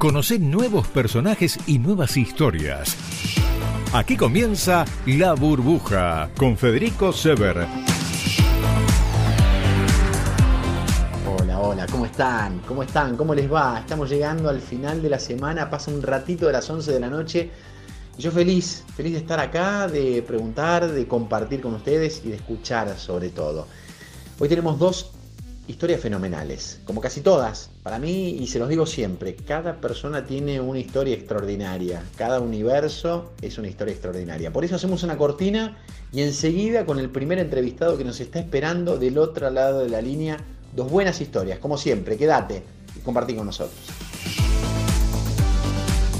Conoce nuevos personajes y nuevas historias. Aquí comienza La Burbuja con Federico Sever. Hola, hola, ¿cómo están? ¿Cómo están? ¿Cómo les va? Estamos llegando al final de la semana, pasa un ratito de las 11 de la noche. Yo feliz, feliz de estar acá, de preguntar, de compartir con ustedes y de escuchar sobre todo. Hoy tenemos dos historias fenomenales, como casi todas. Para mí, y se los digo siempre, cada persona tiene una historia extraordinaria, cada universo es una historia extraordinaria. Por eso hacemos una cortina y enseguida con el primer entrevistado que nos está esperando del otro lado de la línea, dos buenas historias, como siempre, quédate y compartí con nosotros.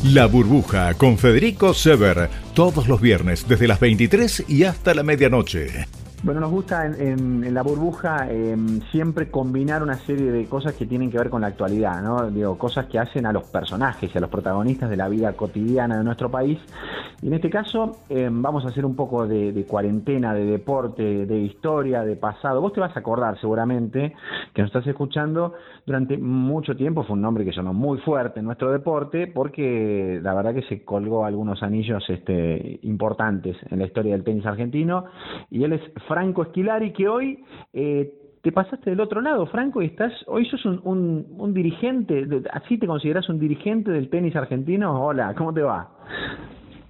La burbuja con Federico Sever, todos los viernes desde las 23 y hasta la medianoche. Bueno, nos gusta en, la burbuja em, siempre combinar una serie de cosas que tienen que ver con la actualidad, ¿no? Digo, cosas que hacen a los personajes y a los protagonistas de la vida cotidiana de nuestro país. Y en este caso em, vamos a hacer un poco de, cuarentena, de deporte, de historia, de pasado. Vos te vas a acordar seguramente que nos estás escuchando durante mucho tiempo, fue un nombre que sonó muy fuerte en nuestro deporte porque la verdad que se colgó algunos anillos este, importantes en la historia del tenis argentino y él es Franco Esquilari, que hoy eh, te pasaste del otro lado, Franco, y estás, hoy sos un, un, dirigente, así te consideras un dirigente del tenis argentino. Hola, ¿cómo te va?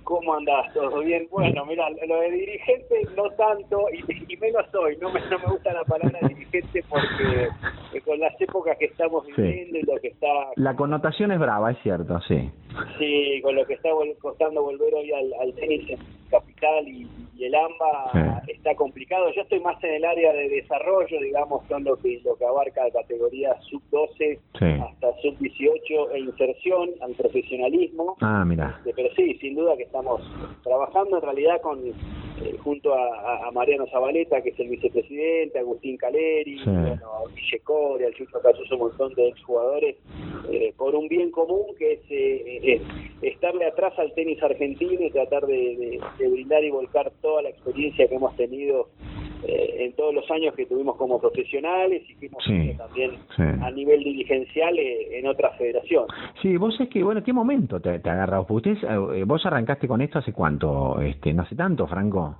¿Cómo andás? ¿Todo bien? Bueno, mira, lo de dirigente no tanto, y, menos hoy, no me, no me gusta la palabra dirigente porque eh, con las épocas que estamos viviendo y lo que está... La connotación es brava, es cierto, sí. Sí, con lo que está costando volver hoy al, al tenis en capital y, y el AMBA está complicado. Yo estoy más en el área de desarrollo, digamos, son lo que, lo que abarca la categoría sub-12 hasta sub-18 e inserción al profesionalismo. Ah, mira. Pero sí, sin duda que estamos trabajando en realidad con eh, junto a, Mariano Zabaleta, que es el vicepresidente, Agustín Caleri, bueno, a Guille Coria, al Chucho Casuso, un montón de exjugadores, eh, por un bien común que es, eh, estarle atrás al tenis argentino y tratar de, de brindar y volcar toda la experiencia que hemos tenido eh, en todos los años que tuvimos como profesionales y que hemos también a nivel dirigencial eh, en otras federaciones. Sí, vos es que, bueno, ¿qué momento te, te agarrado? Porque eh, vos arrancaste con esto hace cuánto, este, no hace tanto, Franco.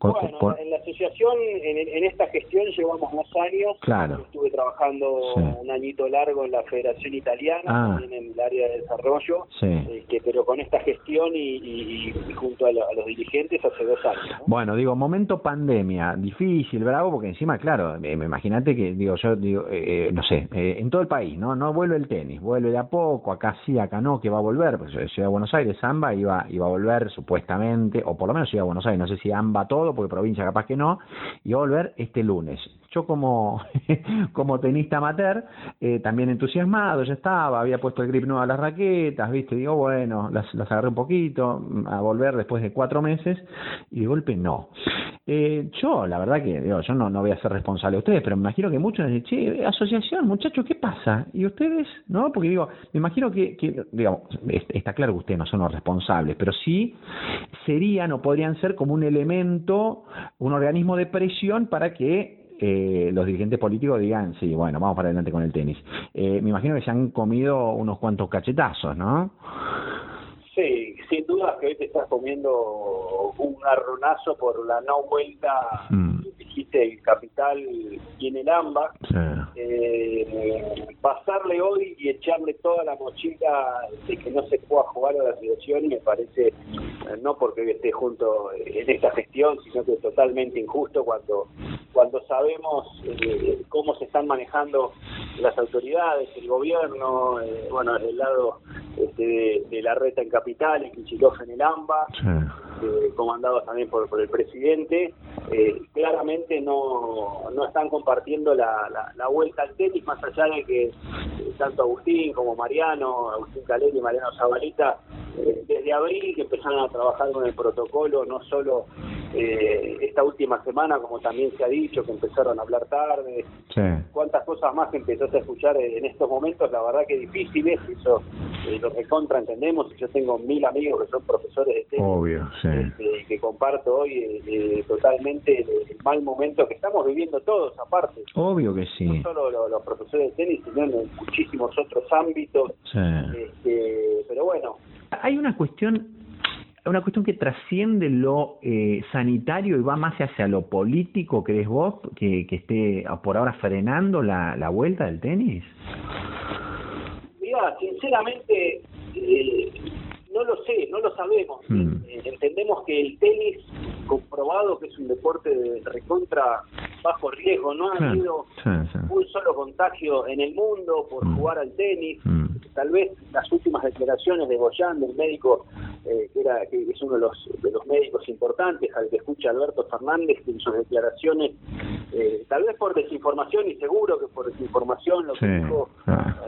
Bueno, en la asociación, en, esta gestión llevamos dos años. Claro. Estuve trabajando un añito largo en la Federación Italiana, ah. también en el área de desarrollo, sí. este, pero con esta gestión y, junto a, los dirigentes hace dos años. Bueno, digo, momento pandemia, difícil, bravo, porque encima, claro, eh, imagínate que, digo, yo digo, eh, eh, no sé, en todo el país, ¿no? No vuelve el tenis, vuelve de a poco, acá sí, acá no, que va a volver, pues Ciudad de Buenos Aires, Samba iba, iba a volver supuestamente, o por lo menos Ciudad de Buenos Aires, no sé si Amba todo, porque provincia capaz que no, y va a volver este lunes. Yo como, como tenista amateur, eh, también entusiasmado, ya estaba, había puesto el grip nuevo a las raquetas, viste, digo, bueno, las, las agarré un poquito, a volver después de cuatro meses, y de golpe no. Eh, yo, la verdad que, digo, yo no, no voy a ser responsable de ustedes, pero me imagino que muchos dicen, che, asociación, muchachos, ¿qué pasa? ¿Y ustedes? ¿No? Porque digo, me imagino que, que digamos, está claro que ustedes no son los responsables, pero sí serían o podrían ser como un elemento, un organismo de presión para que eh, los dirigentes políticos digan, sí, bueno, vamos para adelante con el tenis. Eh, me imagino que se han comido unos cuantos cachetazos, ¿no? Sí, sin duda que hoy te estás comiendo un garronazo por la no vuelta mm. Dijiste el capital en el AMBA. Eh, pasarle hoy y echarle toda la mochila de que no se pueda jugar a la situación me parece, eh, no porque esté junto en esta gestión, sino que es totalmente injusto cuando cuando sabemos eh, cómo se están manejando las autoridades, el gobierno, eh, bueno, el lado este, de, la reta en Capital, en Quichilof en el AMBA, eh, comandados también por, por el presidente, eh, claramente no, no están compartiendo la, la, vuelta al tenis, más allá de que eh, tanto Agustín como Mariano, Agustín Caleri y Mariano Zabalita, desde abril que empezaron a trabajar con el protocolo, no solo esta última semana, como también se ha dicho, que empezaron a hablar tarde, cuántas cosas más empezaste a escuchar en estos momentos, la verdad que difíciles, eso eh, lo que contra entendemos, yo tengo mil amigos que son profesores de tenis, Obvio, sí. Este, que comparto hoy eh, eh, totalmente el, mal momento que estamos viviendo todos, aparte. Obvio que sí. No solo los, profesores de tenis, sino en muchísimos otros ámbitos. Sí. Este, pero bueno. Hay una cuestión una cuestión que trasciende lo eh, sanitario y va más hacia lo político, ¿crees vos, que, que esté por ahora frenando la, la vuelta del tenis? Mira, sinceramente, eh, no lo sé, no lo sabemos. Hmm. Eh, entendemos que el tenis, comprobado que es un deporte de recontra bajo riesgo, no ha habido un solo contagio en el mundo por hmm. jugar al tenis. Hmm. Tal vez las últimas declaraciones de Goyan, del médico eh, que, era, que es uno de los, de los médicos importantes, al que escucha Alberto Fernández, en sus declaraciones, eh, tal vez por desinformación y seguro que por desinformación, lo que dijo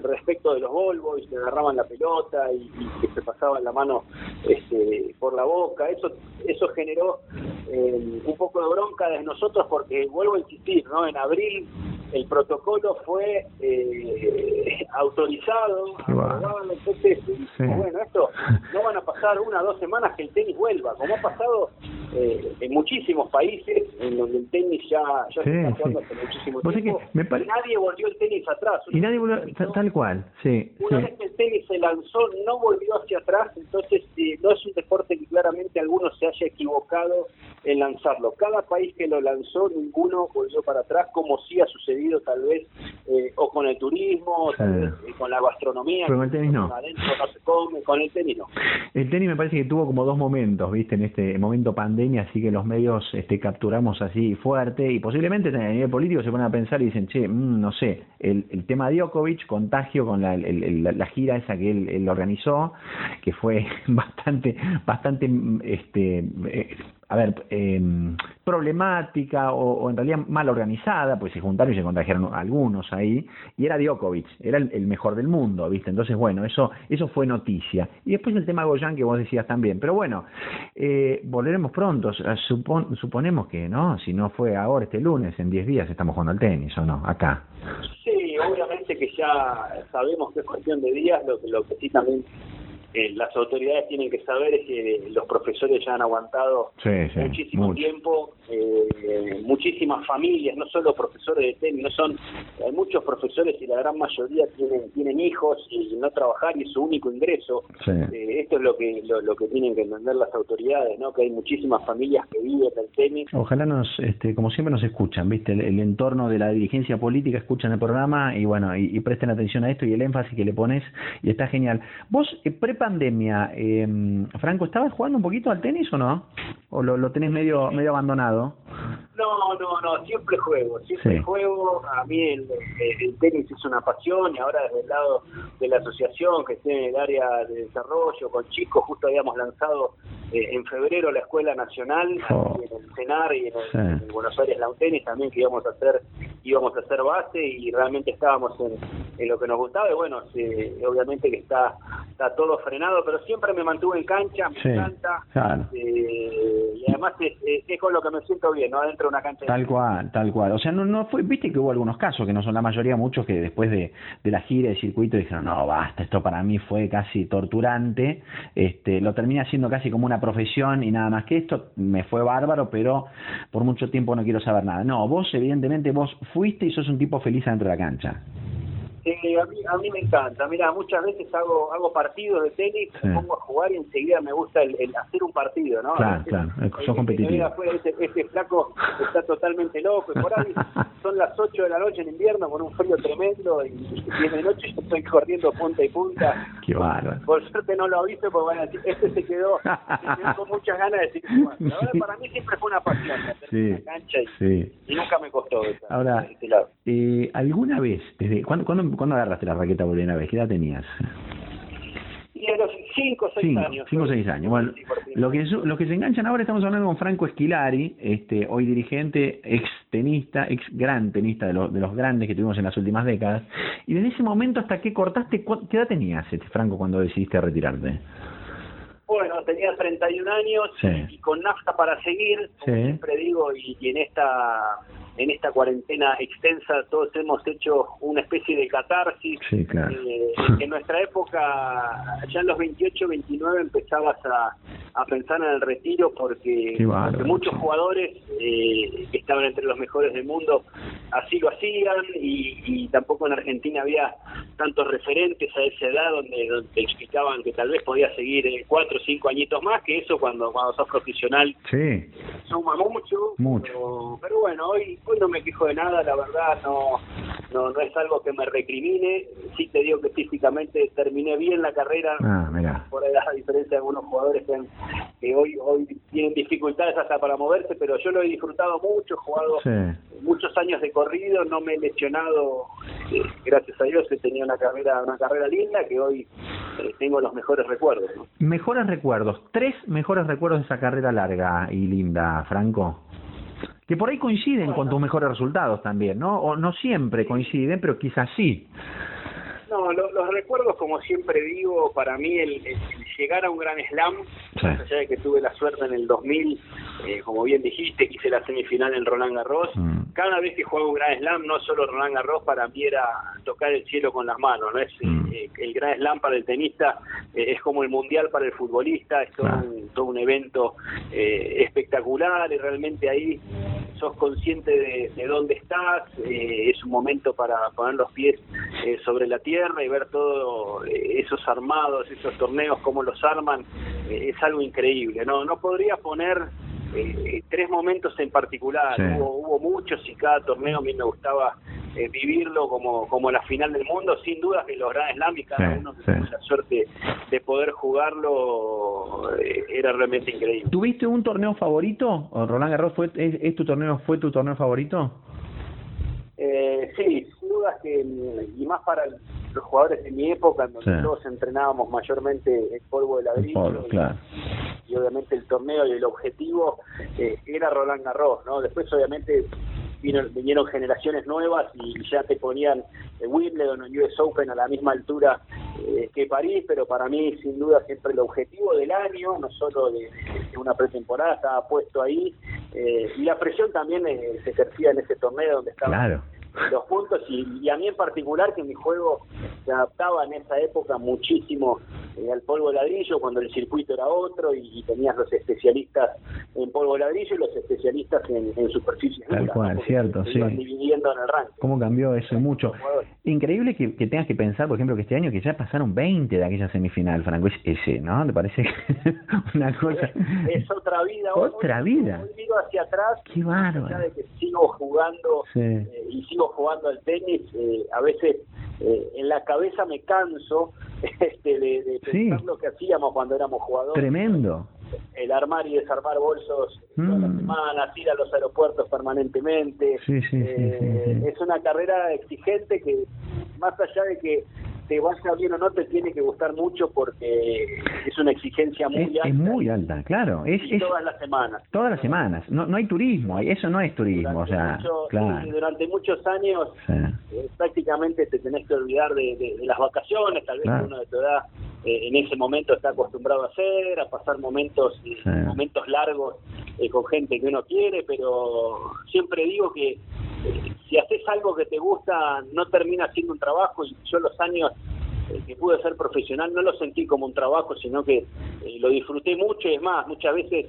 respecto de los Volvos, y se agarraban la pelota y, que se pasaban la mano este, por la boca, eso eso generó eh, un poco de bronca de nosotros porque vuelvo insistir, ¿no? En abril el protocolo fue eh, autorizado, entonces, bueno, esto no van a pasar una o dos semanas que el tenis vuelva, como ha pasado eh, en muchísimos países en donde el tenis ya, ya se está jugando hace muchísimo tiempo. Nadie volvió el tenis atrás. Y nadie volvió, tal cual, sí. Una vez que el tenis se lanzó, no volvió hacia atrás, entonces eh, no es un deporte que claramente alguno se haya equivocado en lanzarlo. Cada país que lo lanzó, ninguno volvió para atrás, como sí ha sucedido tal vez, eh, o con el turismo, tal vez, eh, con la gastronomía. Pero con el tenis no. Adentro no se come, con el tenis no. El tenis me parece que tuvo como dos momentos, ¿viste? En este momento pandemia, así que los medios este, capturamos así fuerte y posiblemente a nivel político se ponen a pensar y dicen, che, mm, no sé, el, el tema de Djokovic, contagio con la, la, gira esa que él, él organizó, que fue bastante, bastante, este, eh, a ver, eh, problemática o, en realidad mal organizada, pues se juntaron y se contagiaron algunos ahí, y era Djokovic, era el, mejor del mundo, ¿viste? Entonces, bueno, eso eso fue noticia. Y después el tema Goyan que vos decías también, pero bueno, eh, volveremos pronto, suponemos que, ¿no? Si no fue ahora, este lunes, en 10 días estamos jugando al tenis, ¿o no? Acá. Sí, obviamente que ya sabemos que es cuestión de días, lo, lo que sí también eh, las autoridades tienen que saber es que los profesores ya han aguantado muchísimo tiempo, eh, muchísimas familias, no solo profesores de tenis, no son, hay muchos profesores y la gran mayoría tienen tienen hijos y no trabajar y es su único ingreso. Eh, esto es lo que lo, que tienen que entender las autoridades, ¿no? Que hay muchísimas familias que viven del tenis. Ojalá nos, este, como siempre nos escuchan, viste, el, entorno de la dirigencia política escuchan el programa y bueno y, presten atención a esto y el énfasis que le pones y está genial. Vos eh, pandemia, eh, Franco, ¿estabas jugando un poquito al tenis o no? ¿O lo, lo tenés medio medio abandonado? No, no, no, siempre juego, siempre juego. A mí el, el, tenis es una pasión y ahora desde el lado de la asociación que esté en el área de desarrollo con chicos, justo habíamos lanzado eh, en febrero la Escuela Nacional oh. en el CENAR y en, el, Buenos Aires Lawn Tennis también que íbamos a hacer íbamos a hacer base y realmente estábamos en, en lo que nos gustaba y bueno, obviamente que está está todo frenado, pero siempre me mantuve en cancha, me encanta eh, y además es, es, con lo que me siento bien, ¿no? Adentro de una cancha. Tal cual, tal cual. O sea, no, no fue, viste que hubo algunos casos, que no son la mayoría, muchos que después de, de la gira de circuito dijeron, no, basta, esto para mí fue casi torturante, este lo terminé haciendo casi como una profesión y nada más que esto, me fue bárbaro, pero por mucho tiempo no quiero saber nada. No, vos evidentemente vos fuiste y sos un tipo feliz dentro de la cancha. Sí, a mí, a mí me encanta. Mira, muchas veces hago hago partidos de tenis, me pongo a jugar y enseguida me gusta el, hacer un partido, ¿no? Claro, claro, sos competitivo. Este, este, flaco está totalmente loco. Y por ahí son las 8 de la noche en invierno con un frío tremendo y, viene de noche yo estoy corriendo punta y punta. Qué bárbaro. Por suerte no lo aviso porque bueno, este se quedó, se quedó con muchas ganas de decir La verdad, para mí siempre fue una pasión sí, la cancha y, y, nunca me costó. Ahora, este eh, ¿alguna vez, desde cuándo, cuándo ¿Cuándo agarraste la raqueta por primera vez? ¿Qué edad tenías? Y a los 5 o 6 años. 5 o 6 años. Bueno, lo que, lo que se enganchan ahora, estamos hablando con Franco Esquilari, este, hoy dirigente, ex tenista, ex gran tenista de, de los grandes que tuvimos en las últimas décadas. Y desde ese momento hasta que cortaste, ¿qué edad tenías, este, Franco, cuando decidiste retirarte? Bueno, tenía 31 años y con nafta para seguir, como siempre digo, y, y en esta en esta cuarentena extensa todos hemos hecho una especie de catarsis. Sí, claro. Eh, en nuestra época, ya en los 28, 29 empezabas a, a pensar en el retiro porque, muchos jugadores eh, que estaban entre los mejores del mundo así lo hacían y, tampoco en Argentina había tantos referentes a esa edad donde, te explicaban que tal vez podía seguir eh, cuatro o cinco añitos más, que eso cuando, cuando sos profesional sí. suma mucho. Mucho. Pero, bueno, hoy, hoy no me quejo de nada, la verdad no, no, no es algo que me recrimine. Sí te digo que físicamente terminé bien la carrera, ah, por ahí a diferencia de algunos jugadores que, que hoy, hoy tienen dificultades hasta para moverse, pero yo lo he disfrutado mucho, he jugado muchos años de corrido, no me he lesionado, eh, gracias a Dios he tenido una carrera, una carrera linda que hoy eh, tengo los mejores recuerdos. Mejores recuerdos, tres mejores recuerdos de esa carrera larga y linda, Franco que por ahí coinciden con tus mejores resultados también, ¿no? O no siempre coinciden, pero quizás sí. No, los recuerdos, como siempre digo, para mí el, llegar a un gran slam, más allá de que tuve la suerte en el 2000, eh, como bien dijiste, hice la semifinal en Roland Garros, mm. cada vez que juego un gran slam, no solo Roland Garros, para mí era tocar el cielo con las manos, ¿no? Es, mm. eh, el gran slam para el tenista eh, es como el mundial para el futbolista, es todo, un, todo un evento espectacular y realmente ahí sos consciente de, de dónde estás, es un momento para poner los pies sobre la tierra y ver todos eh, esos armados, esos torneos, cómo los arman, eh, es algo increíble. No, no podría poner eh, tres momentos en particular, hubo, hubo, muchos y cada torneo a mí me gustaba vivirlo como, como la final del mundo, sin duda que los Grand Slam y cada uno que tuvo la suerte de poder jugarlo era realmente increíble. ¿Tuviste un torneo favorito? ¿O Roland Garros fue, es, tu torneo, fue tu torneo favorito? sí, sin duda que, y más para los jugadores de mi época, en donde todos entrenábamos mayormente el polvo de ladrillo. y, obviamente el torneo y el objetivo eh, era Roland Garros, ¿no? Después obviamente vinieron generaciones nuevas y ya te ponían Wimbledon o US Open a la misma altura eh, que París, pero para mí sin duda siempre el objetivo del año, no solo de, una pretemporada, estaba puesto ahí eh, y la presión también se ejercía en ese torneo donde estaba claro los puntos y, a mí en particular que mi juego se adaptaba en esa época muchísimo eh, al polvo ladrillo cuando el circuito era otro y, tenías los especialistas en polvo ladrillo y los especialistas en, en superficies tal cual cierto sí. dividiendo en el ranking. Cómo cambió eso mucho increíble que, tengas que pensar por ejemplo que este año que ya pasaron 20 de aquella semifinal Franco ese no te parece una cosa es, otra vida otra vida. Hacia atrás qué bárbaro. de que sigo jugando eh, y sigo jugando al tenis, eh, a veces eh, en la cabeza me canso este, de, pensar lo que hacíamos cuando éramos jugadores. Tremendo. El armar y desarmar bolsos todas las mm. semanas, ir a los aeropuertos permanentemente. Eh, es una carrera exigente que, más allá de que te vaya bien o no te tiene que gustar mucho porque es una exigencia muy alta. Es muy alta, claro. Es, todas las semanas. Todas las semanas. No, no hay turismo, eso no es turismo. o sea, claro. durante muchos años eh, prácticamente te tenés que olvidar de, las vacaciones, tal vez uno de tu edad eh, en ese momento está acostumbrado a hacer, a pasar momentos momentos largos eh, con gente que uno quiere, pero siempre digo que si haces algo que te gusta, no termina siendo un trabajo y yo los años eh, que pude ser profesional no lo sentí como un trabajo, sino que eh, lo disfruté mucho y es más, muchas veces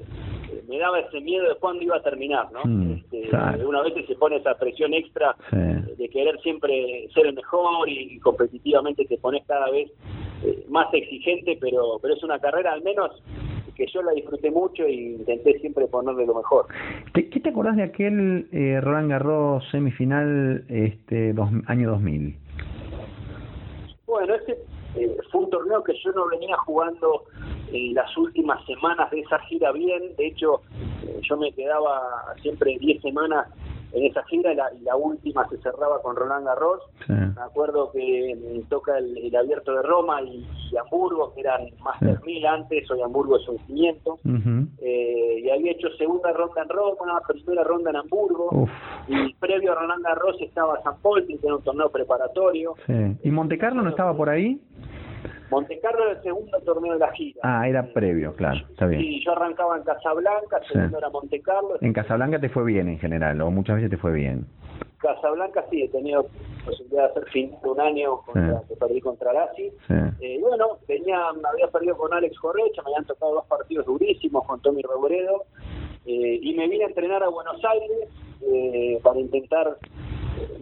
eh, me daba ese miedo de cuándo iba a terminar, ¿no? Mm, este, Una vez se pone esa presión extra de querer siempre ser el mejor y, competitivamente te pones cada vez más exigente, pero, pero es una carrera al menos que yo la disfruté mucho e intenté siempre ponerle lo mejor. ¿Qué te acordás de aquel eh, Roland Garros semifinal este dos, año 2000? Bueno, ese eh, fue un torneo que yo no venía jugando en las últimas semanas de esa gira bien, de hecho eh, yo me quedaba siempre 10 semanas en esa gira y la, última se cerraba con Roland Garros. Me acuerdo que toca el, abierto de Roma y, Hamburgo, que eran más de mil antes, hoy Hamburgo es un 500. eh, y había hecho segunda ronda en Roma, primera ronda en Hamburgo. Y previo a Roland Garros estaba San Paul, que era un torneo preparatorio. ¿Y Monte Carlo no estaba por ahí? Monte Carlo era el segundo torneo de la gira. Ah, era previo, claro, está bien. Sí, yo arrancaba en Casablanca, segundo era Monte Carlo. En Casablanca te fue bien en general, o muchas veces te fue bien. Casablanca sí, he tenido posibilidad de hacer fin de un año contra, que perdí contra Lassi. Eh, bueno, tenía, había perdido con Alex Correcha, me habían tocado dos partidos durísimos con Tommy Reboredo, eh, y me vine a entrenar a Buenos Aires eh, para intentar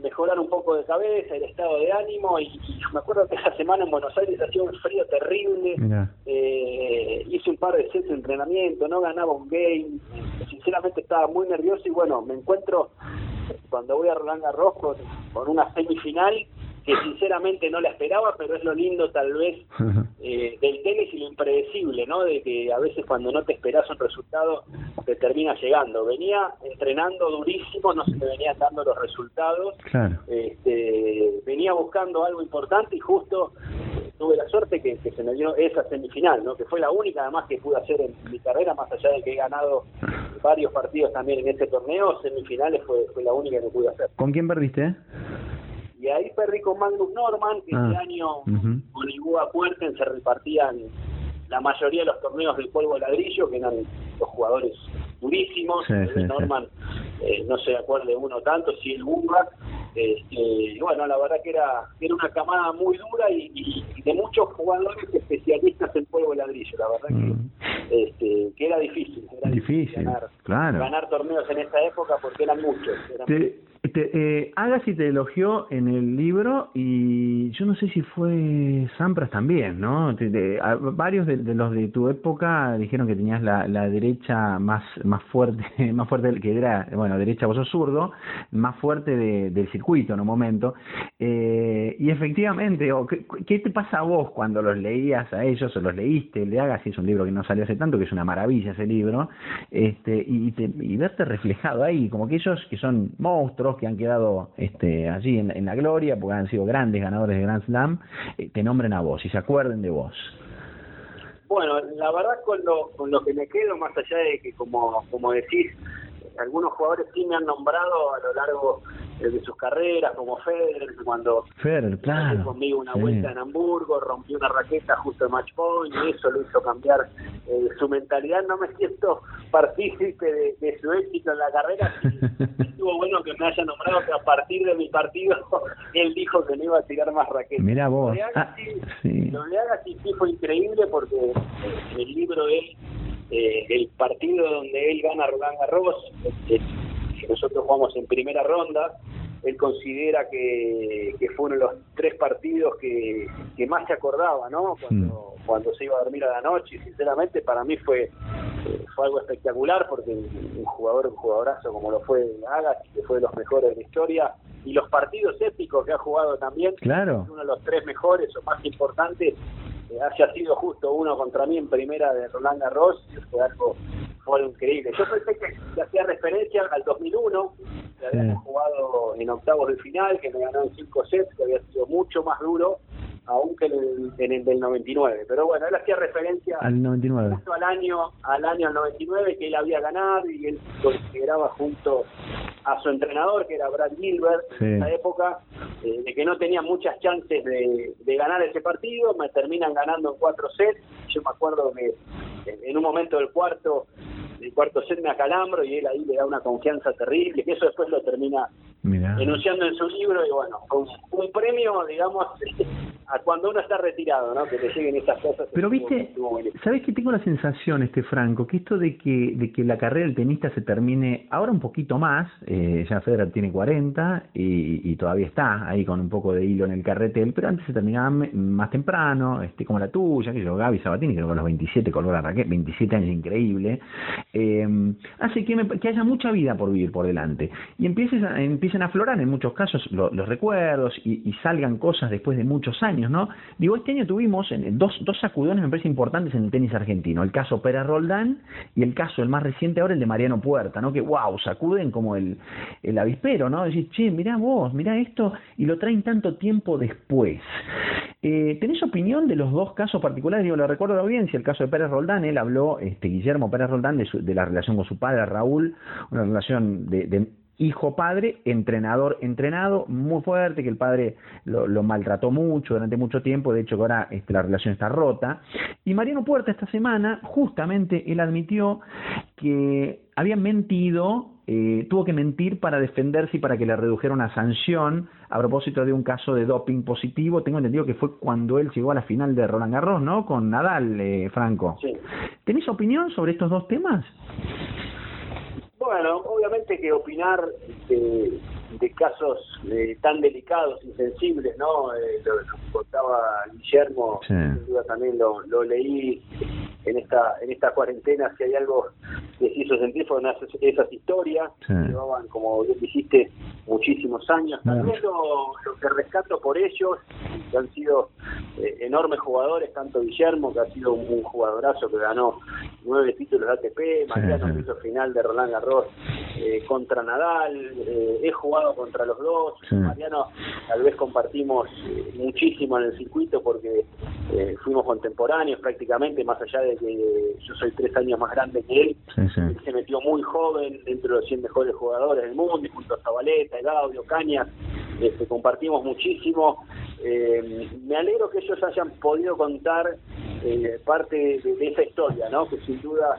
mejorar un poco de cabeza, el estado de ánimo y, me acuerdo que esa semana en Buenos Aires hacía un frío terrible, eh, hice un par de sets de entrenamiento, no ganaba un game, sinceramente estaba muy nervioso y bueno, me encuentro cuando voy a Roland Garros con, con una semifinal que sinceramente no la esperaba, pero es lo lindo tal vez eh, del tenis y lo impredecible, ¿no? De que a veces cuando no te esperas un resultado te termina llegando. Venía entrenando durísimo, no se me venían dando los resultados. Este, venía buscando algo importante y justo tuve la suerte que, se me dio esa semifinal, ¿no? Que fue la única además que pude hacer en mi carrera, más allá de que he ganado varios partidos también en ese torneo, semifinales fue, fue la única que pude hacer. ¿Con quién perdiste? Y ahí perdí con Magnus Norman, que ese ah, año con Ibúa Puerten se repartían la mayoría de los torneos del polvo de ladrillo, que eran los jugadores durísimos. Norman eh, no se acuerde uno tanto, si el Burra. Este, bueno, la verdad que era, era una camada muy dura y, de muchos jugadores especialistas en polvo de ladrillo. La verdad que, mm. este, que era difícil. Era difícil, ganar, claro. ganar torneos en esa época porque eran muchos. Eran muchos. Este, eh, Agassi te elogió en el libro y yo no sé si fue Sampras también, ¿no? varios de, los de tu época dijeron que tenías la, derecha más más fuerte, más fuerte que era, bueno, derecha vos sos zurdo, más fuerte del circuito en un momento. Eh, y efectivamente, ¿qué, te pasa a vos cuando los leías a ellos o los leíste? El de Agassi es un libro que no salió hace tanto, que es una maravilla ese libro, este, y, y verte reflejado ahí, como que ellos que son monstruos que han quedado este, allí en, la gloria, porque han sido grandes ganadores de Grand Slam, eh, te nombren a vos y se acuerden de vos. Bueno, la verdad con lo, con lo que me quedo, más allá de que, como, como decís, algunos jugadores sí me han nombrado a lo largo de sus carreras, como Federer, cuando Federer, claro, conmigo una vuelta en Hamburgo, rompió una raqueta justo en match point y eso lo hizo cambiar eh, su mentalidad. No me siento partícipe de, su éxito en la carrera. estuvo bueno que me haya nombrado que a partir de mi partido él dijo que no iba a tirar más raquetas. Mira vos. Lo de Agassi, sí. fue increíble porque el libro él eh, el partido donde él gana Roland Garros, que nosotros jugamos en primera ronda, él considera que, que fueron los tres partidos que, que más se acordaba, ¿no? Cuando, hmm. cuando se iba a dormir a la noche, y sinceramente para mí fue fue algo espectacular porque un jugador, un jugadorazo como lo fue Agassi, que fue de los mejores de la historia, y los partidos épicos que ha jugado también, claro. uno de los tres mejores o más importantes, eh, haya sido justo uno contra mí en primera de Roland Garros, fue algo, fue increíble. Yo pensé que, hacía referencia al 2001, que habíamos jugado en octavos de final, que me ganó en cinco sets, que había sido mucho más duro, aún que en el, en el del 99. Pero bueno, él hacía referencia al 99. al año, al año 99 que él había ganado y él consideraba junto a su entrenador, que era Brad Gilbert, en esa época, eh, de que no tenía muchas chances de, de, ganar ese partido, me terminan ganando en cuatro sets. Yo me acuerdo que en un momento del cuarto el cuarto set me acalambro y él ahí le da una confianza terrible, que eso después lo termina enunciando en su libro y bueno, con un premio, digamos, a cuando uno está retirado, ¿no? Que te lleguen esas cosas. Pero viste, ¿sabes que tengo la sensación, este Franco, que esto de que, de que la carrera del tenista se termine ahora un poquito más, eh, ya Federer tiene 40 y, y, todavía está ahí con un poco de hilo en el carretel, pero antes se terminaba más temprano, este como la tuya, que yo, Gaby Sabatini, creo que a los 27 colgó la raqueta, 27 años increíble, eh, hace que, que, haya mucha vida por vivir por delante. Y empieces a, empiecen a aflorar en muchos casos los recuerdos y, salgan cosas después de muchos años, ¿no? Digo, este año tuvimos en, dos, dos sacudones, me parece importantes en el tenis argentino. El caso Pérez Roldán y el caso, el más reciente ahora, el de Mariano Puerta, ¿no? Que, wow, sacuden como el, el avispero, ¿no? Decir, che, mirá vos, mirá esto, y lo traen tanto tiempo después. Eh, ¿Tenés opinión de los dos casos particulares? Digo, lo recuerdo a la audiencia, el caso de Pérez Roldán, él habló, este, Guillermo Pérez Roldán, de, de la relación con su padre, Raúl, una relación de, hijo padre, entrenador entrenado, muy fuerte, que el padre lo, maltrató mucho durante mucho tiempo, de hecho ahora este, la relación está rota. Y Mariano Puerta esta semana, justamente él admitió que había mentido, eh, tuvo que mentir para defenderse y para que le redujera una sanción a propósito de un caso de doping positivo. Tengo entendido que fue cuando él llegó a la final de Roland Garros, ¿no? Con Nadal, eh, Franco. Sí. ¿Tenés opinión sobre estos dos temas? Bueno, obviamente que opinar de, casos eh, tan delicados y sensibles, ¿no? Eh, lo, que contaba Guillermo, sin duda también lo, lo leí en esta en esta cuarentena, si hay algo que se hizo sentir fueron esas, historias, llevaban, como bien dijiste, muchísimos años. También lo, que rescato por ellos, que han sido eh, enormes jugadores, tanto Guillermo, que ha sido un, jugadorazo que ganó nueve títulos de ATP, Mariano que hizo final de Roland Garros eh, contra Nadal, eh, he jugado contra los dos, Mariano tal vez compartimos muchísimo en el circuito porque fuimos contemporáneos prácticamente, más allá de que yo soy tres años más grande que él, se metió muy joven dentro de los 100 mejores jugadores del mundo, y junto a Zabaleta, Gaudio, Cañas, este, compartimos muchísimo. Eh, me alegro que ellos hayan podido contar eh, parte de, esa historia, ¿no? que sin duda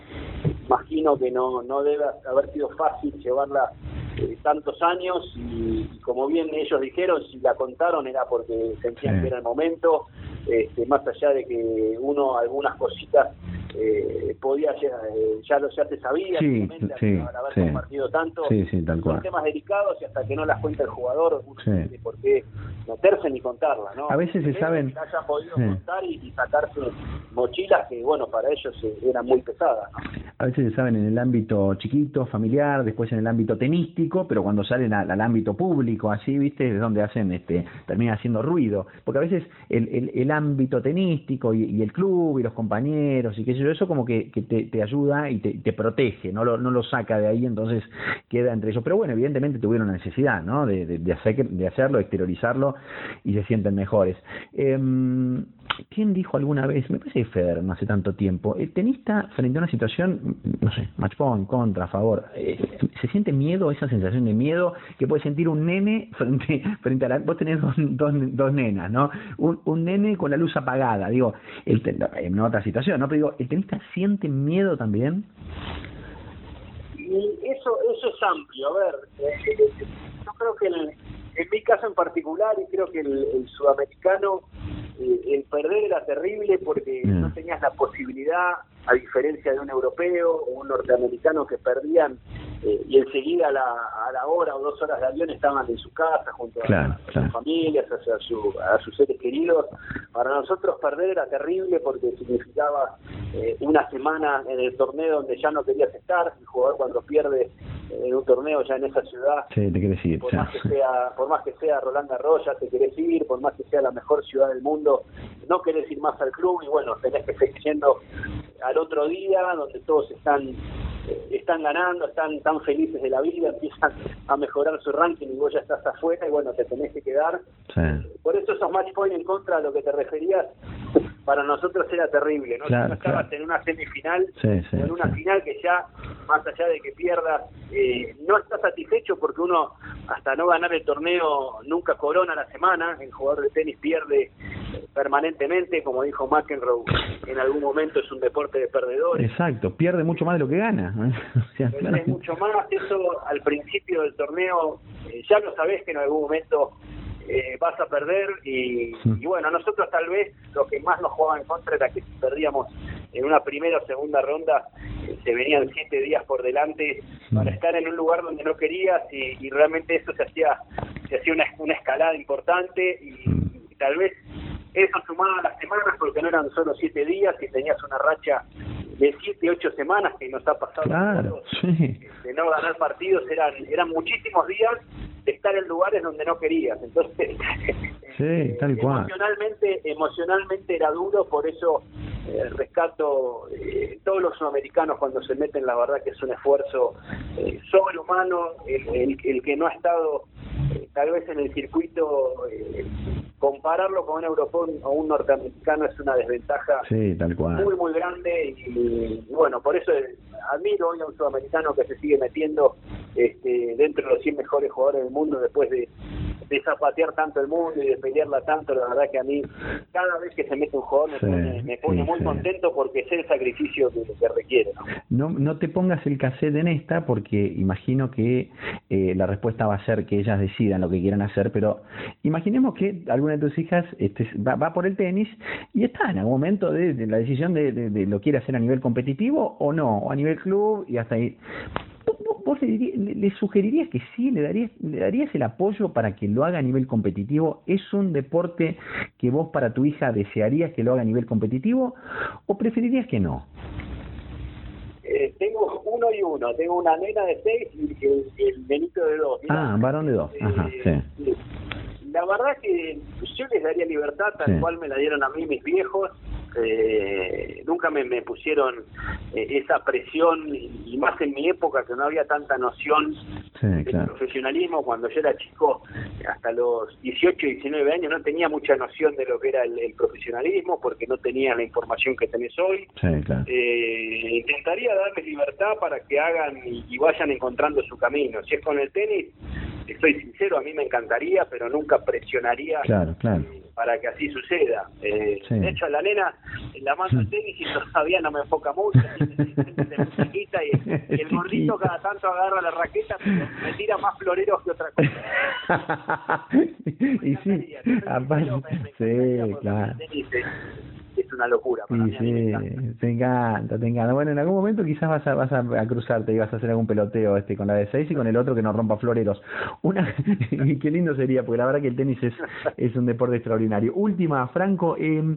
imagino que no, no debe haber sido fácil llevarla eh, tantos años y, como bien ellos dijeron, si la contaron era porque sentían que era el momento, este, más allá de que uno algunas cositas eh, podía ya, eh, ya lo ya se sabía sí, sí, haber compartido tanto. Son temas delicados y hasta que no las cuenta el jugador no por qué meterse ni contarla ¿no? a veces se saben que hayan podido contar y, sacarse mochilas que bueno para ellos eh, eran muy pesadas a veces se saben en el ámbito chiquito familiar después en el ámbito tenístico pero cuando salen al, ámbito público así viste es donde hacen este termina haciendo ruido. Porque a veces el, el, ámbito tenístico y, y el club y los compañeros y que eso como que, te, ayuda y te, protege, no lo, no lo saca de ahí, entonces queda entre ellos. Pero bueno, evidentemente tuvieron la necesidad ¿no? de, de, hacer, de hacerlo, exteriorizarlo y se sienten mejores. Eh, ¿Quién dijo alguna vez, me parece que Federer no hace tanto tiempo, el tenista frente a una situación, no sé, match point, contra, a favor, eh, ¿se siente miedo, esa sensación de miedo que puede sentir un nene frente, frente a la... Vos tenés dos, dos, nenas, ¿no? Un, un, nene con la luz apagada, digo, el, en otra situación, ¿no? Pero digo, ¿el tenista siente miedo también? Y eso, eso es amplio, a ver, eh, yo creo que en mi caso en particular, y creo que el sudamericano eh, el perder era terrible porque no mm. tenías la posibilidad, a diferencia de un europeo o un norteamericano que perdían eh, y enseguida a la, a la hora o dos horas de avión estaban en su casa junto a, sus familias, a, su, a sus seres queridos. Para nosotros perder era terrible porque significaba eh, una semana en el torneo donde ya no querías estar. El jugador cuando pierde en un torneo ya en esa ciudad, te querés ir, por, más que sea, por más que sea Roland Garros, ya te querés ir, por más que sea la mejor ciudad del mundo, no querés ir más al club y bueno, tenés que seguir yendo al otro día donde todos están están ganando, están tan felices de la vida, empiezan a mejorar su ranking y vos ya estás afuera y bueno, te tenés que quedar. Por eso esos match points en contra a lo que te referías, para nosotros era terrible, ¿no? si estabas en una semifinal o en una final que ya, más allá de que pierdas, eh, no estás satisfecho porque uno, hasta no ganar el torneo, nunca corona la semana, el jugador de tenis pierde permanentemente, como dijo McEnroe, en algún momento es un deporte de perdedores. Exacto, pierde mucho más de lo que gana. Pierde mucho más, eso al principio del torneo, eh, ya lo sabés que en algún momento eh, vas a perder y, bueno, nosotros tal vez lo que más nos jugaba en contra era que si perdíamos en una primera o segunda ronda, eh, se venían siete días por delante para estar en un lugar donde no querías y, realmente eso se hacía se hacía una, una escalada importante y tal vez eso sumaba las semanas porque no eran solo siete días y tenías una racha de siete, ocho semanas que nos ha pasado claro, de no ganar partidos, eran, eran muchísimos días de estar en lugares donde no querías. Entonces, sí, tal cual. emocionalmente, emocionalmente era duro, por eso eh, rescato eh, todos los sudamericanos cuando se meten, la verdad que es un esfuerzo eh, sobrehumano, el, el, que no ha estado eh, tal vez en el circuito compararlo con un europeo o un norteamericano es una desventaja muy muy grande y, bueno por eso admiro hoy a un sudamericano que se sigue metiendo este, dentro de los 100 mejores jugadores del mundo después de, de zapatear tanto el mundo y de pelearla tanto, la verdad que a mí cada vez que se mete un jugador me pone, muy contento porque es el sacrificio que, que requiere. ¿no? ¿no? te pongas el cassette en esta porque imagino que eh, la respuesta va a ser que ellas decidan lo que quieran hacer, pero imaginemos que alguna de tus hijas este, va, por el tenis y está en algún momento de, la decisión de, de, lo quiere hacer a nivel competitivo o no, o a nivel club y hasta ahí vos le, sugerirías que sí, le darías, le darías el apoyo para que lo haga a nivel competitivo. ¿Es un deporte que vos para tu hija desearías que lo haga a nivel competitivo o preferirías que no? Eh, tengo uno y uno, tengo una nena de seis y el, benito de dos. ah, varón de dos, Ajá, eh, sí. La verdad que yo les daría libertad tal cual me la dieron a mí mis viejos eh, nunca me, me pusieron eh, esa presión y, más en mi época que no había tanta noción de profesionalismo cuando yo era chico hasta los 18 y 19 años no tenía mucha noción de lo que era el, profesionalismo porque no tenía la información que tenés hoy. Eh, intentaría darles libertad para que hagan y, vayan encontrando su camino. Si es con el tenis estoy sincero a mí me encantaría pero nunca presionaría claro, claro para que así suceda. Eh, De hecho, la nena la mando el tenis y todavía no me enfoca mucho, y, y el gordito cada tanto agarra la raqueta, pero me tira más floreros que otra cosa. y sí, aparte, sí, claro es una locura. Para sí, sí, te encanta, te encanta. Bueno, en algún momento quizás vas a, vas a, cruzarte y vas a hacer algún peloteo este con la de 6 y con el otro que nos rompa floreros. Una, qué lindo sería, porque la verdad que el tenis es, es un deporte extraordinario. Última, Franco, eh,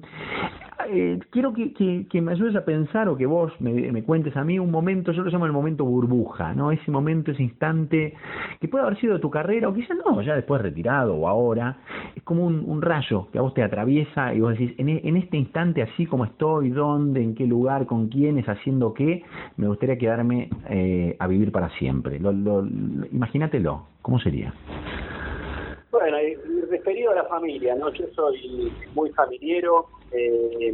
eh, quiero que, que, me ayudes a pensar o que vos me, me, cuentes a mí un momento, yo lo llamo el momento burbuja, ¿no? Ese momento, ese instante que puede haber sido de tu carrera o quizás no, ya después retirado o ahora. Es como un, un rayo que a vos te atraviesa y vos decís, en, en este instante así como estoy, dónde, en qué lugar, con quiénes, haciendo qué, me gustaría quedarme eh, a vivir para siempre. Lo, lo, imagínatelo, ¿cómo sería? Bueno, referido a la familia, ¿no? Yo soy muy familiero. Eh,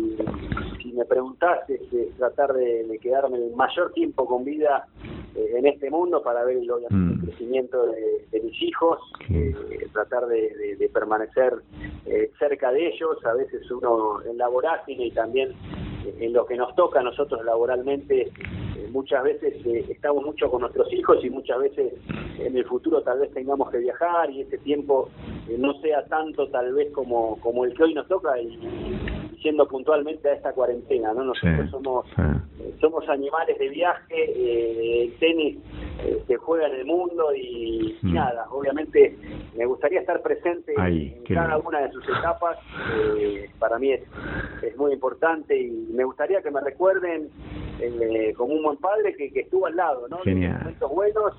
si me preguntás, es, tratar de, quedarme el mayor tiempo con vida eh, en este mundo para ver el, mm. crecimiento de, mis hijos, eh, tratar de, permanecer cerca de ellos. A veces uno en la vorágine y también en lo que nos toca a nosotros laboralmente muchas veces eh, estamos mucho con nuestros hijos y muchas veces en el futuro tal vez tengamos que viajar y ese tiempo eh, no sea tanto tal vez como, como el que hoy nos toca y, siendo puntualmente a esta cuarentena, ¿no? Nosotros somos eh, somos animales de viaje, el tenis se juega en el mundo y, mm. nada, obviamente me gustaría estar presente en cada una de sus etapas, para mí es, es muy importante y me gustaría que me recuerden eh, como un buen padre que, estuvo al lado, ¿no? Genial. Los momentos buenos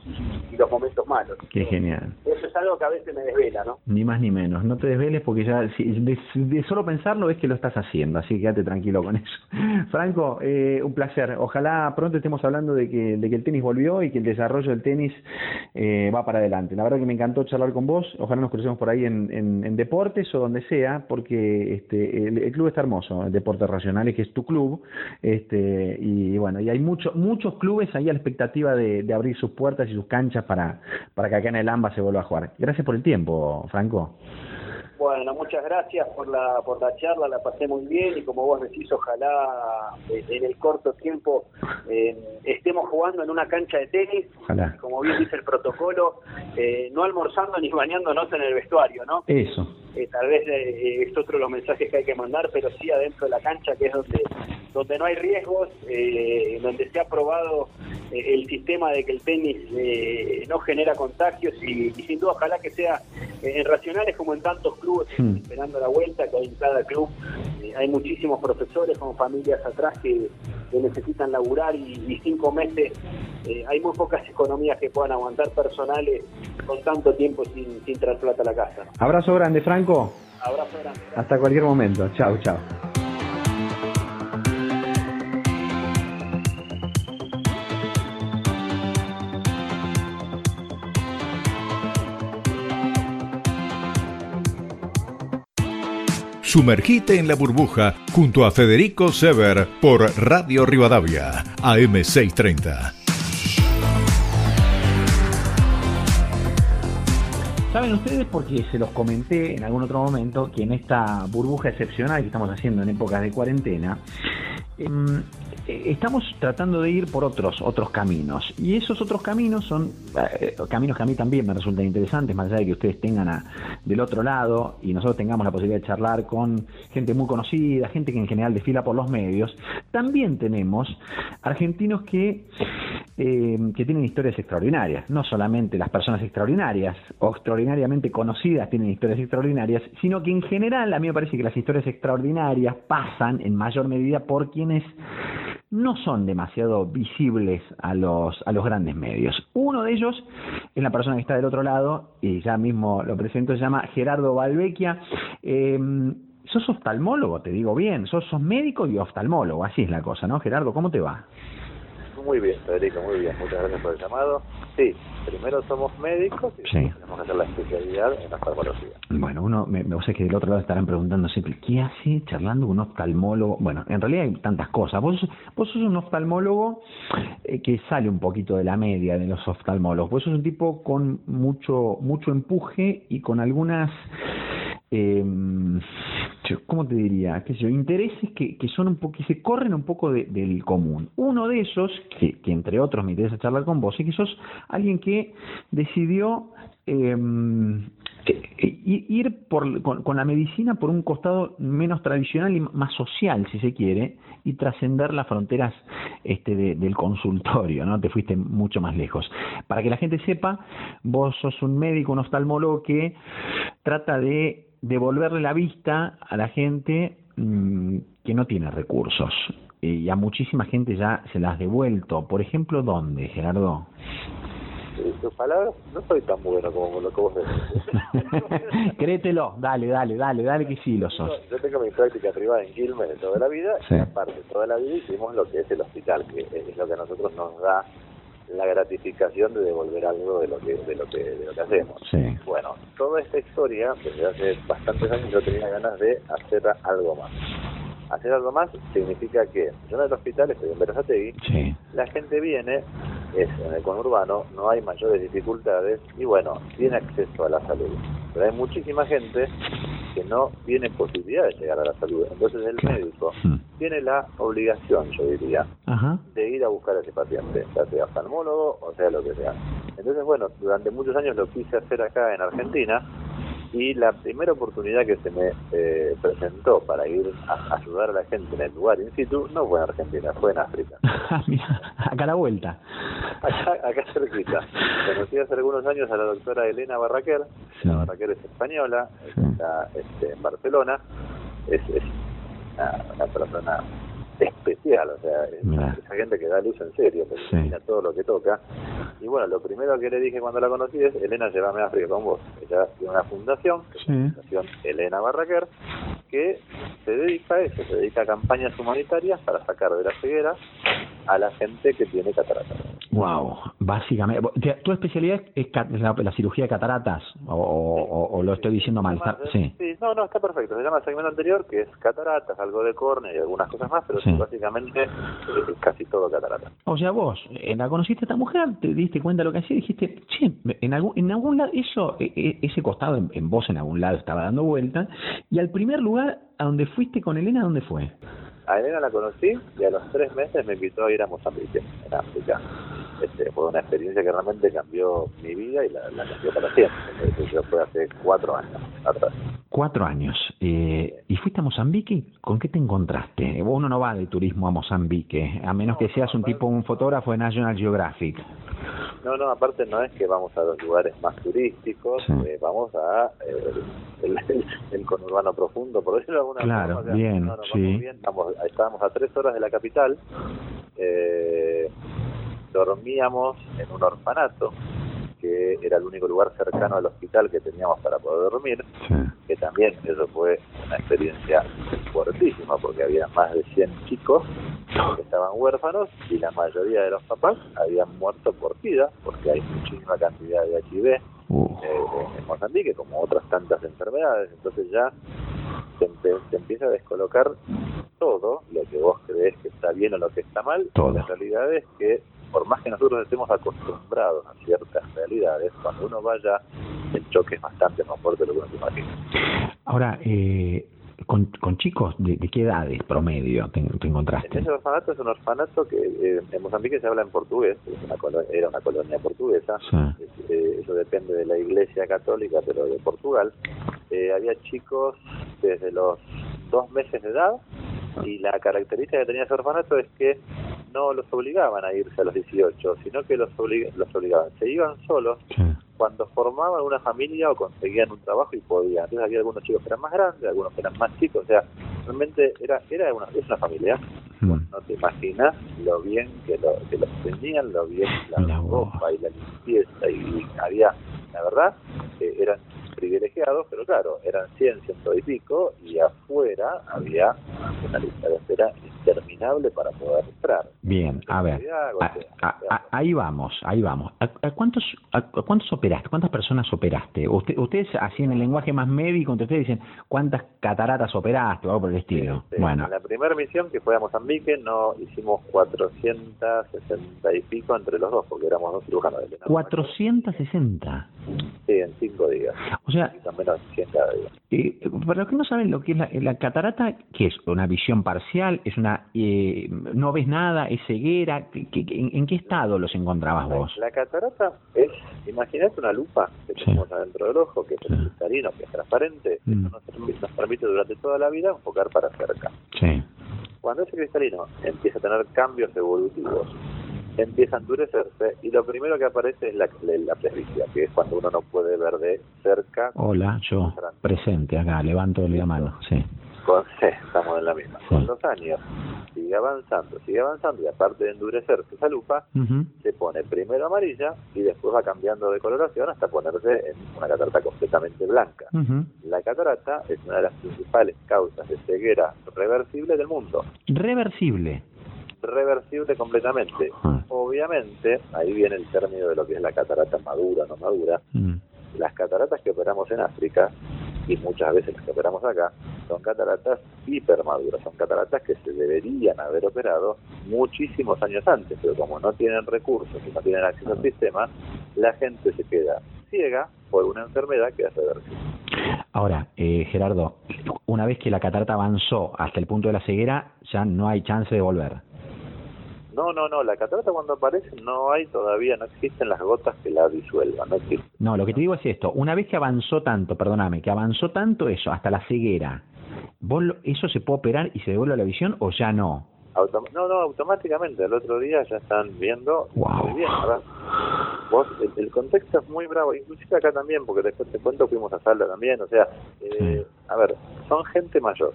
y, los momentos malos. Qué genial. Eso es algo que a veces me desvela, ¿no? Ni más ni menos. No te desveles porque ya de, solo pensarlo es que lo estás haciendo, así que quédate tranquilo con eso. Franco, eh, un placer. Ojalá pronto estemos hablando de que, de que el tenis volvió y que el desarrollo del tenis eh, va para adelante. La verdad que me encantó charlar con vos. Ojalá nos crucemos por ahí en, en, deportes o donde sea, porque este, el, club está hermoso, el Deportes Racionales, que es tu club, este, y y bueno, y hay muchos muchos clubes ahí a la expectativa de, abrir sus puertas y sus canchas para, para que acá en el AMBA se vuelva a jugar. Gracias por el tiempo, Franco. Bueno, muchas gracias por la, por la charla, la pasé muy bien y como vos decís, ojalá eh, en el corto tiempo eh, estemos jugando en una cancha de tenis, como bien dice el protocolo, eh, no almorzando ni bañándonos en el vestuario, ¿no? Eso. Tal vez es otro de los mensajes que hay que mandar, pero sí adentro de la cancha, que es donde, donde no hay riesgos, donde se ha probado el sistema de que el tenis no genera contagios y, y, sin duda ojalá que sea en racionales como en tantos clubes Hmm. esperando la vuelta, que hay en cada club. Eh, hay muchísimos profesores con familias atrás que, necesitan laburar y, cinco meses eh, hay muy pocas economías que puedan aguantar personales con tanto tiempo sin, sin traer plata a la casa. Abrazo grande, Franco. Abrazo grande. Hasta cualquier momento. Chao, chao. Sumergite en la burbuja junto a Federico Sever por Radio Rivadavia, AM630. Saben ustedes, porque se los comenté en algún otro momento, que en esta burbuja excepcional que estamos haciendo en épocas de cuarentena, em, estamos tratando de ir por otros otros caminos. Y esos otros caminos son eh, caminos que a mí también me resultan interesantes más allá de que ustedes tengan a, del otro lado y nosotros tengamos la posibilidad de charlar con gente muy conocida gente que en general desfila por los medios también tenemos argentinos que eh, que tienen historias extraordinarias. No solamente las personas extraordinarias o extraordinariamente conocidas tienen historias extraordinarias sino que en general a mí me parece que las historias extraordinarias pasan en mayor medida por quienes no son demasiado visibles a los, a los grandes medios. Uno de ellos es la persona que está del otro lado, y ya mismo lo presento, se llama Gerardo Valvecchia. Eh, sos oftalmólogo, te digo bien, sos, sos médico y oftalmólogo, así es la cosa, ¿no? Gerardo, ¿cómo te va? Muy bien, Federico, muy bien. Muchas gracias por el llamado. Sí, primero somos médicos y tenemos que hacer la especialidad en oftalmología. Bueno, uno, me, me sé que del otro lado estarán preguntando siempre, ¿qué hace charlando con un oftalmólogo? Bueno, en realidad hay tantas cosas. Vos, vos sos un oftalmólogo eh, que sale un poquito de la media de los oftalmólogos. Vos sos un tipo con mucho, mucho empuje y con algunas eh, ¿cómo te diría? ¿Qué sé yo? Intereses que, que son un poco, que se corren un poco del común. Uno de esos, que, que entre otros me interesa charlar con vos, es que sos alguien que decidió eh, ir por, con, la medicina por un costado menos tradicional y más social, si se quiere, y trascender las fronteras este, del consultorio, ¿no? Te fuiste mucho más lejos. Para que la gente sepa, vos sos un médico, un oftalmólogo que trata de devolverle la vista a la gente mm, que no tiene recursos. Y a muchísima gente ya se las devuelto. Por ejemplo, ¿dónde, Gerardo? tus palabras, no soy tan bueno como lo que vos decís. Créetelo, dale, dale, dale, dale que sí lo sos. Yo tengo mi práctica privada en Quilmes de toda la vida y aparte toda la vida hicimos lo que es el hospital, que es lo que a nosotros nos da la gratificación de devolver algo de lo que de lo que de lo que hacemos. Bueno, toda esta historia desde hace bastantes años yo tenía ganas de hacer algo más. Hacer algo más significa que yo en el hospital estoy en Berazategui, sí. la gente viene, es en el conurbano, no hay mayores dificultades y bueno, tiene acceso a la salud. Pero hay muchísima gente que no tiene posibilidad de llegar a la salud. Entonces el médico hmm. tiene la obligación, yo diría, de ir a buscar a ese paciente, ya sea oftalmólogo o sea lo que sea. Entonces, bueno, durante muchos años lo quise hacer acá en Argentina y la primera oportunidad que se me eh, presentó para ir a ayudar a la gente en el lugar in situ no fue en Argentina, fue en África. acá a la vuelta. Acá, acá cerquita. Conocí hace algunos años a la doctora Elena Barraquer. la Barraquer es española, está este, en Barcelona. Es, es una persona especial, o sea, esa gente que da luz en serio, que mira todo lo que toca. Y bueno, lo primero que le dije cuando la conocí es, Elena, llévame a África con vos. Ella tiene una fundación, la Fundación Elena Barraquer, que se dedica a eso, se dedica a campañas humanitarias para sacar de la ceguera a la gente que tiene cataratas. Wow, básicamente. ¿Tu especialidad es la, cirugía de cataratas? ¿O, lo estoy diciendo mal? sí. no, no, está perfecto. Se llama el segmento anterior, que es cataratas, algo de córnea y algunas cosas más, pero básicamente es casi todo catarata. O sea, vos, eh, la conociste a esta mujer, te diste cuenta de lo que hacía y dijiste, che, en algún, en algún lado, eso, e, e, ese costado en, en vos en algún lado estaba dando vuelta, y al primer lugar a donde fuiste con Elena, ¿dónde fue? A Elena la conocí y a los tres meses me invitó a ir a Mozambique, en África. Este, fue una experiencia que realmente cambió mi vida y la, cambió para siempre. Eso fue hace cuatro años atrás. Cuatro años. Eh, ¿Y fuiste a Mozambique? ¿Con qué te encontraste? Uno no va de turismo a Mozambique, a menos que seas un tipo, un fotógrafo de National Geographic. No, no, aparte no es que vamos a los lugares más turísticos, eh, vamos a eh, el, conurbano profundo, por decirlo de alguna claro, Bien, sí. estábamos a tres horas de la capital, eh, dormíamos en un orfanato, que era el único lugar cercano al hospital que teníamos para poder dormir, que también eso fue una experiencia fuertísima porque había más de 100 chicos que estaban huérfanos y la mayoría de los papás habían muerto por vida porque hay muchísima cantidad de HIV eh, en Mozambique como otras tantas enfermedades, entonces ya se, empieza a descolocar todo lo que vos crees que está bien o lo que está mal, la realidad es que por más que nosotros estemos acostumbrados a ciertas realidades, cuando uno vaya, el choque es bastante más fuerte de lo que uno se imagina. Ahora, eh, con, con chicos de, qué edades promedio te, encontraste? Ese orfanato es un orfanato que eh, en Mozambique se habla en portugués, era una colonia portuguesa, eh, eso depende de la iglesia católica, pero de Portugal. Eh, había chicos desde los dos meses de edad y la característica que tenía ese orfanato es que no los obligaban a irse a los 18, sino que los, los obligaban. Se iban solos cuando formaban una familia o conseguían un trabajo y podían. Entonces había algunos chicos que eran más grandes, algunos que eran más chicos, o sea, realmente era era una, es una familia. Mm. no te imaginas lo bien que, lo, que los tenían, lo bien la, ropa y la limpieza y, había, la verdad, eh, eran privilegiados, pero claro, eran 100, ciento y pico, y afuera había una lista de espera interminable para poder entrar. Bien, a ver, ahí vamos, ahí vamos. ¿A, cuántos, a, cuántos operaste? ¿Cuántas personas operaste? Usted, ustedes, así en el lenguaje más médico, entre ustedes dicen, ¿cuántas cataratas operaste o algo por el estilo? bueno. En la primera misión que fue a Mozambique, no hicimos 460 y pico entre los dos, porque éramos dos cirujanos de 460. Sí, en cinco días. O sea, eh, para los que no saben lo que es la, catarata, ¿qué es? ¿Una visión parcial? ¿Es una eh, no ves nada? ¿Es ceguera? en, qué estado los encontrabas vos? La, catarata es, imagínate una lupa que tenemos adentro del ojo, que es cristalino, que es transparente, mm. nos, nos, permite durante toda la vida enfocar para cerca. Sí. Cuando ese cristalino empieza a tener cambios evolutivos empieza a endurecerse y lo primero que aparece es la, la presbicia, que es cuando uno no puede ver de cerca. Hola, yo presente acá, levanto la mano, sí. Con, sí, estamos en la misma. Con los años sigue avanzando, sigue avanzando y aparte de endurecerse esa lupa, se pone primero amarilla y después va cambiando de coloración hasta ponerse en una catarata completamente blanca. La catarata es una de las principales causas de ceguera reversible del mundo. Reversible reversible completamente. Ah. Obviamente, ahí viene el término de lo que es la catarata madura, no madura. Mm. Las cataratas que operamos en África, y muchas veces las que operamos acá, son cataratas hipermaduras, son cataratas que se deberían haber operado muchísimos años antes, pero como no tienen recursos y no tienen acceso al sistema, la gente se queda ciega por una enfermedad que es reversible. Ahora, eh, Gerardo, una vez que la catarata avanzó hasta el punto de la ceguera, ya no hay chance de volver. No, no, no, la catarata cuando aparece no hay todavía, no existen las gotas que la disuelvan, no. No, lo que te digo es esto, una vez que avanzó tanto, perdóname, que avanzó tanto eso, hasta la ceguera, ¿vos ¿eso se puede operar y se devuelve a la visión o ya no? no, no, automáticamente, el otro día ya están viendo muy bien, ¿verdad? Vos, el, contexto es muy bravo, inclusive acá también, porque después te cuento fuimos a Salda también, o sea, eh, a ver, son gente mayor,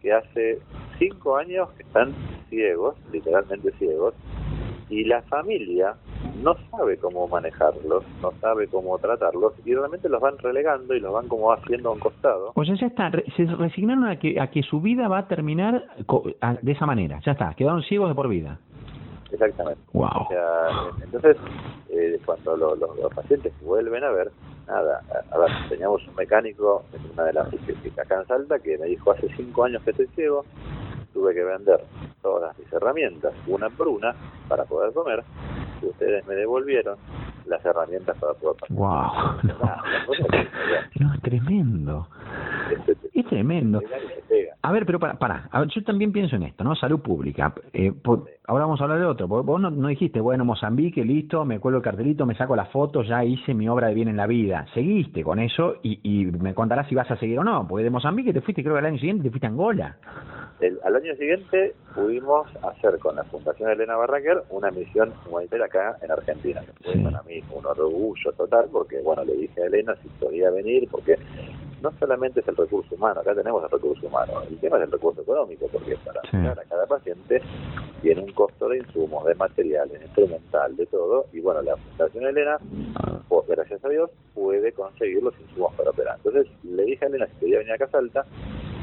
que hace cinco años que están ciegos, literalmente ciegos, y la familia no sabe cómo manejarlos, no sabe cómo tratarlos y realmente los van relegando y los van como haciendo a un costado. O sea, ya está, se resignaron a que, a que su vida va a terminar de esa manera, ya está, quedaron ciegos de por vida. Exactamente. Wow. entonces, eh, cuando los pacientes vuelven a ver, nada, a, ver, teníamos un mecánico en una de las acá en Salta que me dijo hace cinco años que estoy ciego, tuve que vender todas mis herramientas una por una para poder comer y ustedes me devolvieron las herramientas para poder ¡Wow! No, es tremendo. Es tremendo. A ver, pero para, para. A ver, yo también pienso en esto, ¿no? Salud pública. Eh, ahora vamos a hablar de otro. Vos no, no, dijiste, bueno, Mozambique, listo, me cuelgo el cartelito, me saco la foto, ya hice mi obra de bien en la vida. Seguiste con eso y, y me contarás si vas a seguir o no. Porque de Mozambique te fuiste, creo que al año siguiente te fuiste a Angola. El, al año siguiente pudimos hacer con la Fundación Elena Barraquer una misión humanitaria acá en Argentina, que fue para mí un orgullo total, porque bueno, le dije a Elena si podía venir, porque no solamente es el recurso humano, acá tenemos el recurso humano, el tema es el recurso económico, porque para a cada paciente tiene un costo de insumos, de materiales, instrumental, de todo, y bueno, la Fundación Elena, pues, gracias a Dios, puede conseguir los insumos para operar. Entonces le dije a Elena si podía venir a Salta, Ah,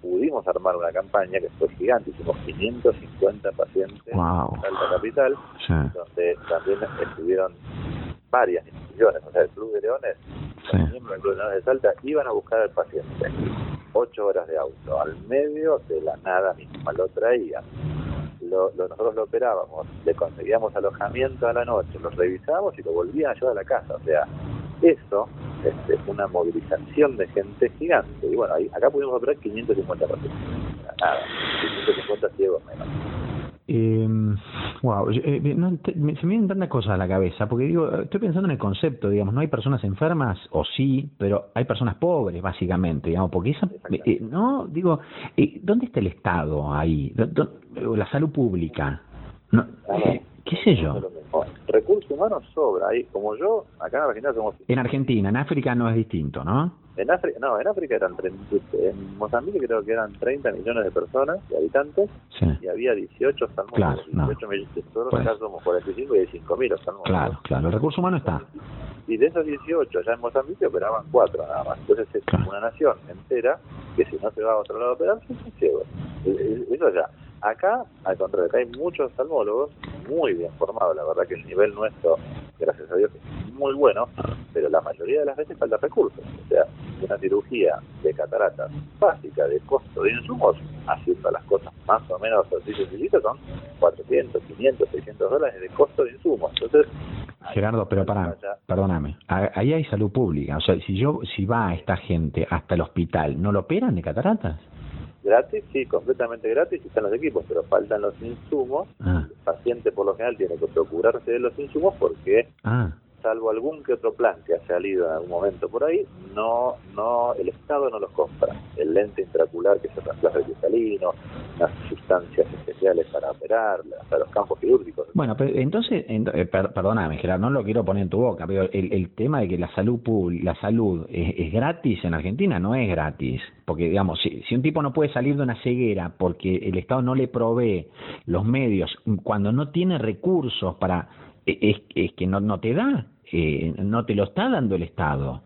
pudimos armar una campaña que fue gigante, hicimos 550 pacientes en Salta Capital, donde también estuvieron varias instituciones, o sea, el Club de Leones, los miembros del Club de Leones de Salta iban a buscar al paciente, ocho horas de auto, al medio de la nada misma, lo traían, lo, nosotros lo operábamos, le conseguíamos alojamiento a la noche, los revisábamos y lo volvían a llevar a la casa. O sea, eso este, es una movilización de gente gigante. Y bueno, ahí, acá pudimos operar 550 personas. Nada, 550 ciegos menos. Eh, wow, eh, se me vienen tantas cosas a la cabeza, porque digo, estoy pensando en el concepto, digamos, no hay personas enfermas, o sí, pero hay personas pobres, básicamente, digamos, porque esa, eh, no, digo, eh, ¿dónde está el Estado ahí? la salud pública, no, ¿qué sé yo? Recursos humanos sobra, ahí, como yo, acá en Argentina somos... En Argentina, en África no es distinto, ¿no? En África, no, en África eran, en Mozambique creo que eran 30 millones de personas, de habitantes, y había 18 oftalmólogos. Claro, 18 millones, nosotros pues, acá somos 45 y hay 5 mil oftalmólogos. Claro, claro, el recurso humano está. Y de esos 18, allá en Mozambique operaban 4 nada más. Entonces es una nación entera que si no se va a otro lado a operar, se ciego. Eso ya. Acá, al contrario, acá hay muchos oftalmólogos muy bien formados. La verdad que el nivel nuestro, gracias a Dios, es muy bueno, pero la mayoría de las veces falta recursos. O sea, una cirugía de cataratas básica de costo de insumos, haciendo las cosas más o menos así sencillitas, son 400, 500, 600 dólares de costo de insumos. Entonces, Gerardo, pero para, perdóname, ahí hay salud pública. O sea, si yo, si va esta gente hasta el hospital, ¿no lo operan de cataratas? Gratis, sí, completamente gratis, están los equipos, pero faltan los insumos. Ah. El paciente por lo general tiene que procurarse de los insumos porque ah salvo algún que otro plan que ha salido en algún momento por ahí, no, no, el Estado no los compra. El lente intracular que se reemplaza el cristalino, las sustancias especiales para operar, hasta los campos quirúrgicos. Bueno, pero entonces, eh, perdóname, Gerard, no lo quiero poner en tu boca, pero el, tema de que la salud la salud es, gratis en Argentina no es gratis, porque digamos, si, si un tipo no puede salir de una ceguera porque el Estado no le provee los medios, cuando no tiene recursos para es, es que no, no te da eh, no te lo está dando el Estado.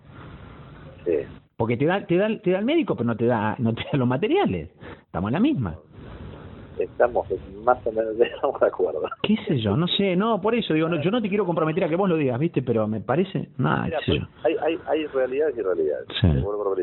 Sí. Porque te da, te da, te da el médico, pero no te da, no te da los materiales. Estamos en la misma estamos más o menos de acuerdo. ¿Qué sé yo? No sé, no, por eso digo, no, yo no te quiero comprometer a que vos lo digas, ¿viste? Pero me parece, nada, pues, hay, hay, hay realidades y realidades. Sí.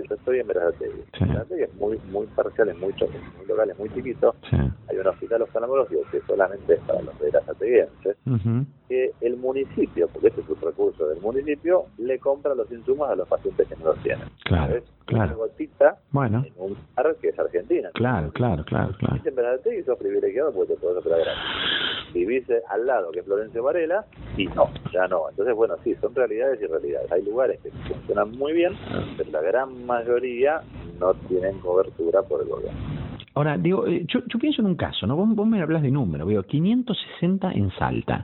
Yo estoy en Verazategui. Sí. es muy, muy parcial, es muy, muy local, es muy chiquito. Sí. Hay un hospital oftalmológico que solamente es para los verazateguenses, uh que el municipio, porque este es un recurso del municipio, le compra los insumos a los pacientes que no los tienen. Claro, claro. Una gotita bueno. en un lugar que es Argentina. Claro, claro, claro, claro. En Verazategui sos privilegiado porque te podés operar gratis. Vivís al lado que Florencio Varela y no, ya no. Entonces, bueno, sí, son realidades y realidades. Hay lugares que funcionan muy bien, pero la gran mayoría no tienen cobertura por el gobierno. Ahora, digo, eh, yo, yo pienso en un caso, ¿no? Vos, vos me hablas de número, veo 560 en Salta.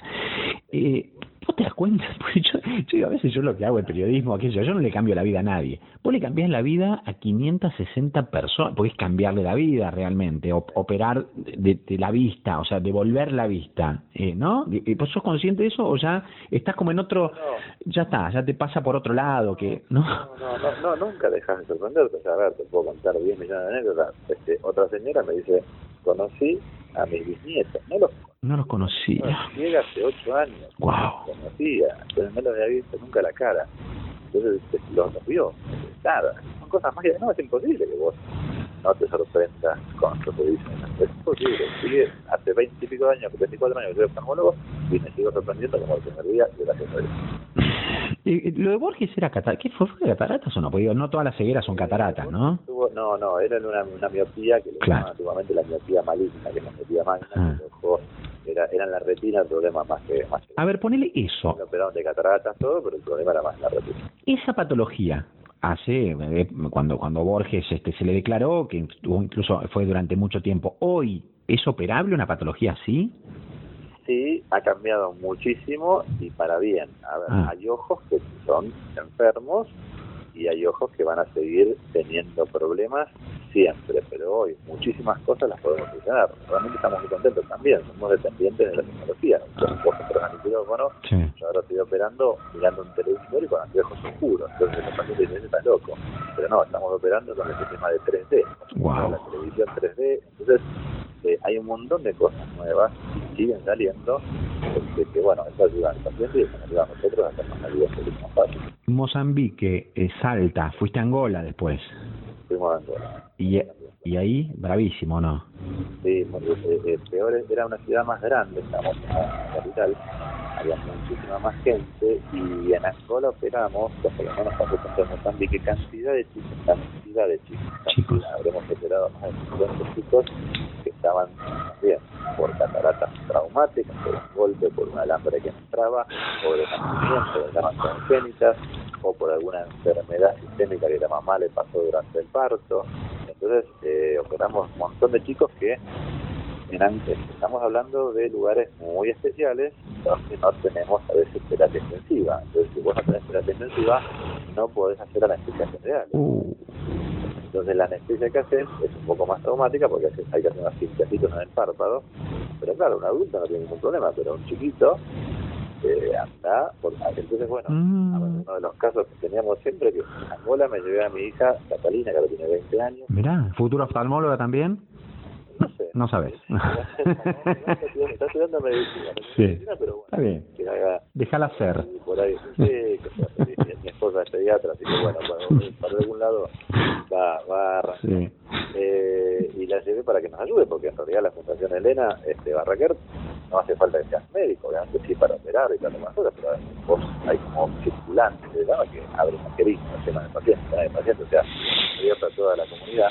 Eh, ¿Vos te das cuenta? Porque yo, yo, a veces yo lo que hago el periodismo, aquello, yo no le cambio la vida a nadie. Vos le cambiás la vida a 560 personas, porque es cambiarle la vida realmente, operar de, la vista, o sea, devolver la vista, eh, ¿no? ¿Y ¿Vos sos consciente de eso o ya estás como en otro, ya está, ya te pasa por otro lado, que no? No, no, no, nunca dejas de sorprenderte. a ver, te puedo contar 10 millones de anécdotas. Este, otra señora me dice, conocí a mis bisnietos, no los no los conocía. Llega hace ocho años. Wow. conocía, pero no los había visto nunca la cara. Entonces este, los, los vio. Nada. Son cosas mágicas. No, es imposible que vos no te sorprendas con lo que dicen. Es imposible. Sigue hace veinte y pico años, veinticuatro años que soy oftalmólogo y me sigo sorprendiendo como el primer día y gracias a Lo de Borges era cataratas. ¿Qué fue? ¿Fue cataratas o no? Porque no todas las cegueras son cataratas, ¿no? No, no, era una, una miopía que claro. antiguamente la miopía maligna, que es la miopía magna, ah. que dejó era, eran la retina el problema más que... Más a ver, ponele eso. Me operaron de cataratas todo, pero el problema era más la retina. Esa patología, hace eh, cuando cuando Borges este se le declaró que incluso fue durante mucho tiempo hoy es operable una patología así sí ha cambiado muchísimo y para bien a ver ah. hay ojos que son enfermos y hay ojos que van a seguir teniendo problemas siempre, pero hoy muchísimas cosas las podemos solucionar. Realmente estamos muy contentos también, somos dependientes de la tecnología. bueno, yo ahora estoy operando mirando un televisor y con anteojos oscuros, entonces los pacientes dicen, está loco. Pero no, estamos operando con el sistema de 3D, la televisión 3D, entonces eh, hay un montón de cosas nuevas y siguen saliendo que, que bueno, eso ayuda al paciente y eso nos ayuda a nosotros a hacer más la vida más fácil. Mozambique, eh, Salta, fuiste a Angola después. Fuimos. ¿Y, y ahí, bravísimo, ¿no? Sí, eh, eh, peor era una ciudad más grande, estamos en la capital, había muchísima más gente y en Angola operamos, por lo menos cuando en Mozambique, cantidad de chicos, cantidad de chicos. Chicos. Habremos operado más de 50 chicos que estaban bien por cataratas traumáticas, por un golpe, por un alambre que entraba, o de nacimiento, de damas congénitas, o por alguna enfermedad sistémica que la mamá le pasó durante el parto. Entonces, eh, operamos un montón de chicos que estamos hablando de lugares muy especiales donde no tenemos a veces terapia intensiva. Entonces, si vos no tenés terapia intensiva, no podés hacer anestesia general. Entonces, la anestesia que haces es un poco más traumática porque hay que hacer unos pinchacitos en el párpado. Pero claro, un adulto no tiene ningún problema, pero un chiquito eh, anda. Por, entonces, bueno, mm. uno de los casos que teníamos siempre, que en Angola me llevé a mi hija Catalina, que ahora tiene 20 años. Mirá, ¿futuro oftalmóloga también? No sabes. Está estudiando medicina, sí. pero bueno. Está Déjala ser. Por ahí, sí, que mi esposa es pediatra, así que bueno, para, algún lado va, va a arrancar. Eh, y la llevé para que nos ayude, porque en realidad la Fundación Elena este, Barraquer no hace falta que seas médico, obviamente sí para operar y para demás cosas, pero vos hay como circulantes de que abre una querida el tema del paciente, el paciente, o sea, abierta a toda la comunidad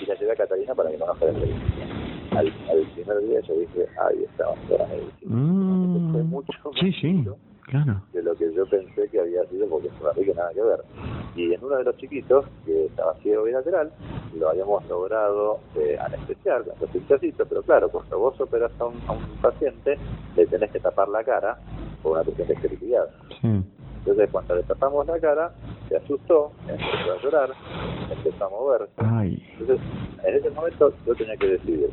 y la llevé a Catalina para que conozca la medicina. Al, al primer día yo dije, ahí estaba toda la medicina. Mm, fue mucho sí, sí, claro. de lo que yo pensé que había sido, porque no que nada que ver. Y en uno de los chiquitos, que estaba ciego bilateral, lo habíamos logrado eh, anestesiar con los pinchacitos, pero claro, cuando vos operas a un, a un paciente, le tenés que tapar la cara por una cuestión de esterilidad. Sí. Entonces, cuando le tapamos la cara, se asustó, empezó a llorar, empezó a moverse. Entonces, en ese momento yo tenía que decidir,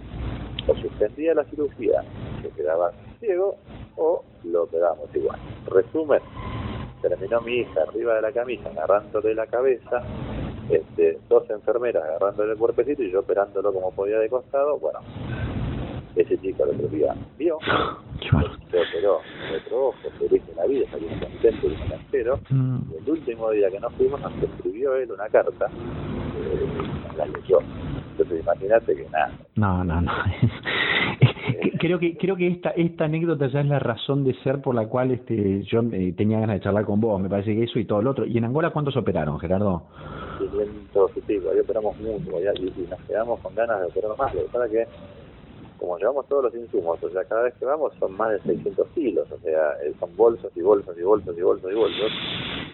o suspendía la cirugía, se quedaba ciego, o lo operamos igual. Resumen, terminó mi hija arriba de la camisa, agarrándole la cabeza, este, dos enfermeras agarrándole el cuerpecito y yo operándolo como podía de costado. Bueno, ese chico el otro día vio, se operó de otro ojo, feliz de la vida, salió contento y entero. Mm. Y el último día que nos fuimos, nos escribió él una carta, eh, la leyó. Entonces imagínate que nada. No, no, no. creo que creo que esta esta anécdota ya es la razón de ser por la cual este yo eh, tenía ganas de charlar con vos. Me parece que eso y todo lo otro. ¿Y en Angola cuántos operaron, Gerardo? 500 y pico. Ahí operamos mucho y, y, nos quedamos con ganas de operar más. Lo que pasa que como llevamos todos los insumos, o sea, cada vez que vamos son más de 600 kilos, o sea, eh, son bolsos y bolsos y bolsos y bolsos y bolsos,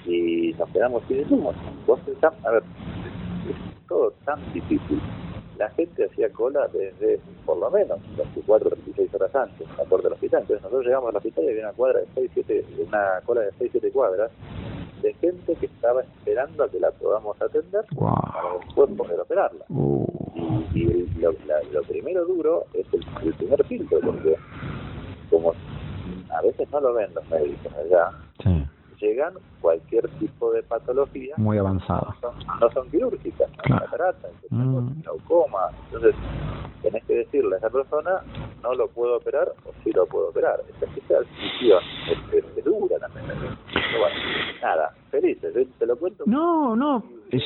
y nos quedamos sin insumos. Vos pensás, a ver, es todo tan difícil. La gente hacía cola desde, por lo menos, 24 36 horas antes, a puerta del hospital. Entonces nosotros llegamos al hospital y había una cuadra de 6, 7, una cola de 6, 7 cuadras, de gente que estaba esperando a que la podamos atender para después poder operarla. Uh. Y, lo, lo, primero duro es el, primer filtro, porque como a veces no lo ven los médicos allá, llegan cualquier tipo de patología. Muy avanzada. No son, quirúrgicas, no claro. mm. glaucoma. Entonces, tenés que decirle a esa persona, no lo puedo operar o sí lo puedo operar. Esa, decisión es, es, dura también. Bueno, nada, felices, te lo cuento. No, no.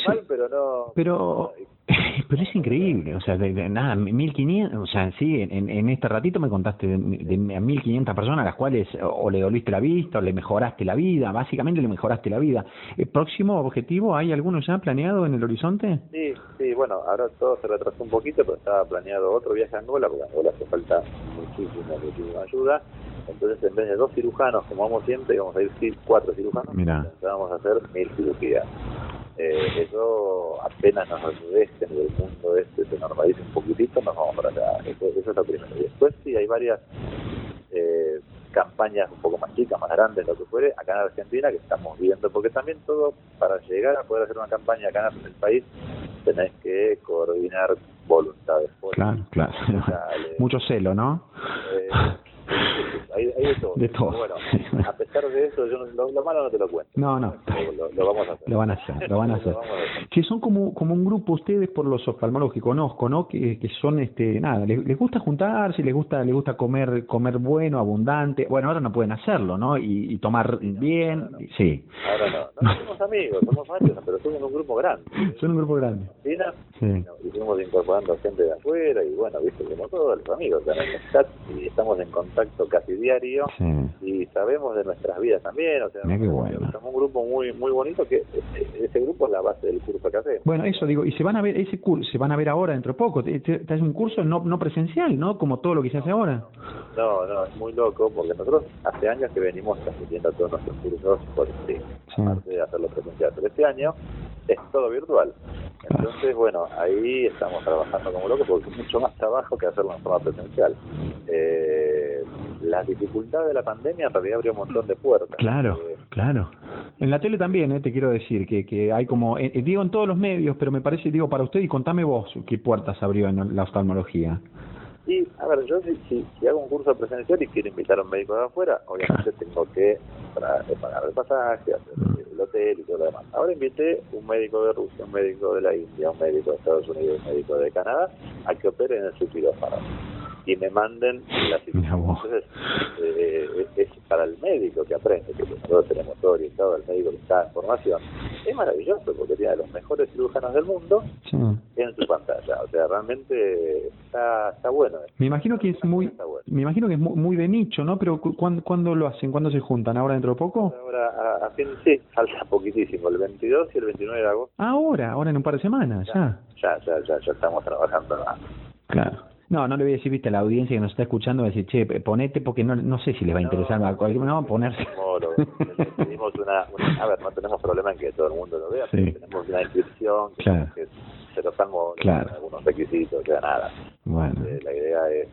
Mal, pero no. Pero pero es increíble, o sea, de, de nada, 1500, o sea, sí, en, en este ratito me contaste de, de, 1500 personas a las cuales o le doliste la vista o le mejoraste la vida, básicamente le mejoraste la vida. ¿El próximo objetivo hay alguno ya planeado en el horizonte? Sí, sí, bueno, ahora todo se retrasó un poquito, pero estaba planeado otro viaje a Angola, porque a Angola hace falta muchísima, muchísima ayuda. Entonces, en vez de dos cirujanos, como vamos siempre, vamos a ir cuatro cirujanos, Mira. vamos a hacer mil cirugías. Eh, eso apenas nos ayudece en el mundo este se normalice un poquitito, nos vamos para allá. Eso, es lo primero. Y después sí hay varias eh, campañas un poco más chicas, más grandes, lo que fuere, acá en Argentina que estamos viendo, porque también todo para llegar a poder hacer una campaña acá en el país tenés que coordinar voluntades. Claro, claro. Mucho celo, ¿no? Eh, hay, hay de todo. De todo. Bueno, a pesar de eso, yo lo, malo no te lo cuento. No, no. Lo, vamos a hacer. Lo van a hacer, lo van a hacer. que son como, como un grupo ustedes por los oftalmólogos que conozco, ¿no? Que, que son, este, nada, les, les, gusta juntarse, les gusta, les gusta comer, comer bueno, abundante. Bueno, ahora no pueden hacerlo, ¿no? Y, y tomar bien, sí. Ahora no. No somos amigos, somos varios, pero somos un grupo grande. Son un grupo grande. ¿Sí? Y fuimos incorporando gente de afuera y bueno, viste, como todos los amigos, tenemos chat y estamos en contacto casi diario y sabemos de nuestras vidas también, o sea, somos un grupo muy muy bonito que ese grupo es la base del curso que hacemos. Bueno, eso digo, y se van a ver ese curso, se van a ver ahora dentro de poco, este es un curso no no presencial, ¿no? Como todo lo que se hace ahora. No, no, es muy loco porque nosotros hace años que venimos transmitiendo todos nuestros cursos por sí, aparte de hacerlo presencial, pero este año es todo virtual. Entonces, bueno, ahí estamos trabajando como locos porque es mucho más trabajo que hacerlo en forma presencial. Eh, la dificultad de la pandemia en realidad abrió un montón de puertas. Claro, eh, claro. En la tele también, eh, te quiero decir, que, que hay como, eh, digo en todos los medios, pero me parece, digo para usted y contame vos qué puertas abrió en la oftalmología. Y, a ver, yo si, si, hago un curso presencial y quiero invitar a un médico de afuera, obviamente tengo que pagar el pasaje, hacer el hotel y todo lo demás. Ahora invité un médico de Rusia, un médico de la India, un médico de Estados Unidos, un médico de Canadá, a que opere en el subquirófano y me manden las Entonces, eh, es para el médico que aprende, que nosotros tenemos todo orientado al médico que está en formación. Es maravilloso porque tiene a los mejores cirujanos del mundo en su pantalla. O sea, realmente está, está bueno. Me imagino que es muy, me imagino que es muy, de nicho, ¿no? Pero ¿cuándo, lo hacen? ¿Cuándo se juntan? ¿Ahora dentro de poco? Ahora, a, fin, sí, falta poquitísimo, el 22 y el 29 de agosto. Ahora, ahora en un par de semanas, ya. Ya, ya, ya, ya, estamos trabajando. Claro. No, no le voy a decir, viste, a la audiencia que nos está escuchando, va a decir, che, ponete porque no, no sé si les va a interesar. No, no, a ponerse. tenemos una, a ver, no tenemos problema en que todo el mundo lo vea, tenemos una inscripción que, que se lo estamos claro. algunos requisitos, sea, nada. Bueno. Eh, la idea es,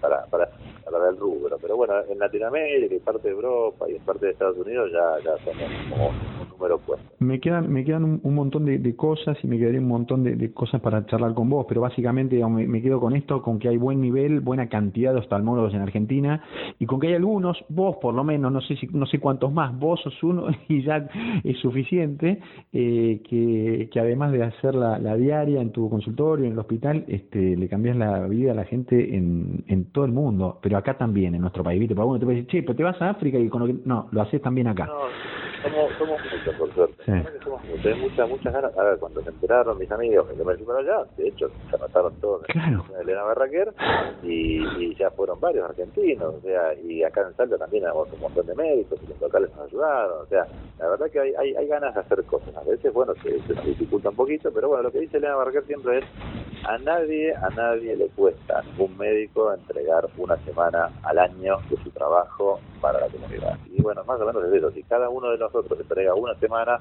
para, para, para el rubro. Pero bueno, en Latinoamérica y parte de Europa y en parte de Estados Unidos ya, ya somos como un número puesto. Me quedan, me quedan un, montón de, cosas y me quedaría un montón de, cosas para charlar con vos, pero básicamente me, me, quedo con esto, con que hay buen nivel, buena cantidad de oftalmólogos en Argentina y con que hay algunos, vos por lo menos, no sé si no sé cuántos más, vos sos uno y ya es suficiente, eh, que, que además de hacer la, la diaria en tu consultorio, en el hospital, este, le cambias la vida a la gente en, en todo el mundo, pero acá también, en nuestro país, ¿viste? Porque uno te puede decir, che, pero te vas a África y con lo que... No, lo haces también acá. No, somos, somos muchos, por suerte. Sí. Somos muchos, hay muchas, muchas ganas. A ver, cuando se enteraron mis amigos que me fui para allá, de hecho, se anotaron todos claro. en Elena Barraquer y, y, ya fueron varios argentinos, o sea, y acá en Salta también hay un montón de médicos y los locales nos ayudaron, o sea, la verdad que hay, hay, hay ganas de hacer cosas. A veces, bueno, se, se nos dificulta un poquito, pero bueno, lo que dice Elena Barraquer siempre es, a nadie, a nadie le cuesta un médico entregar una semana al año de su trabajo para la comunidad. Y bueno, más o menos es eso. Si cada uno de nosotros entrega una semana,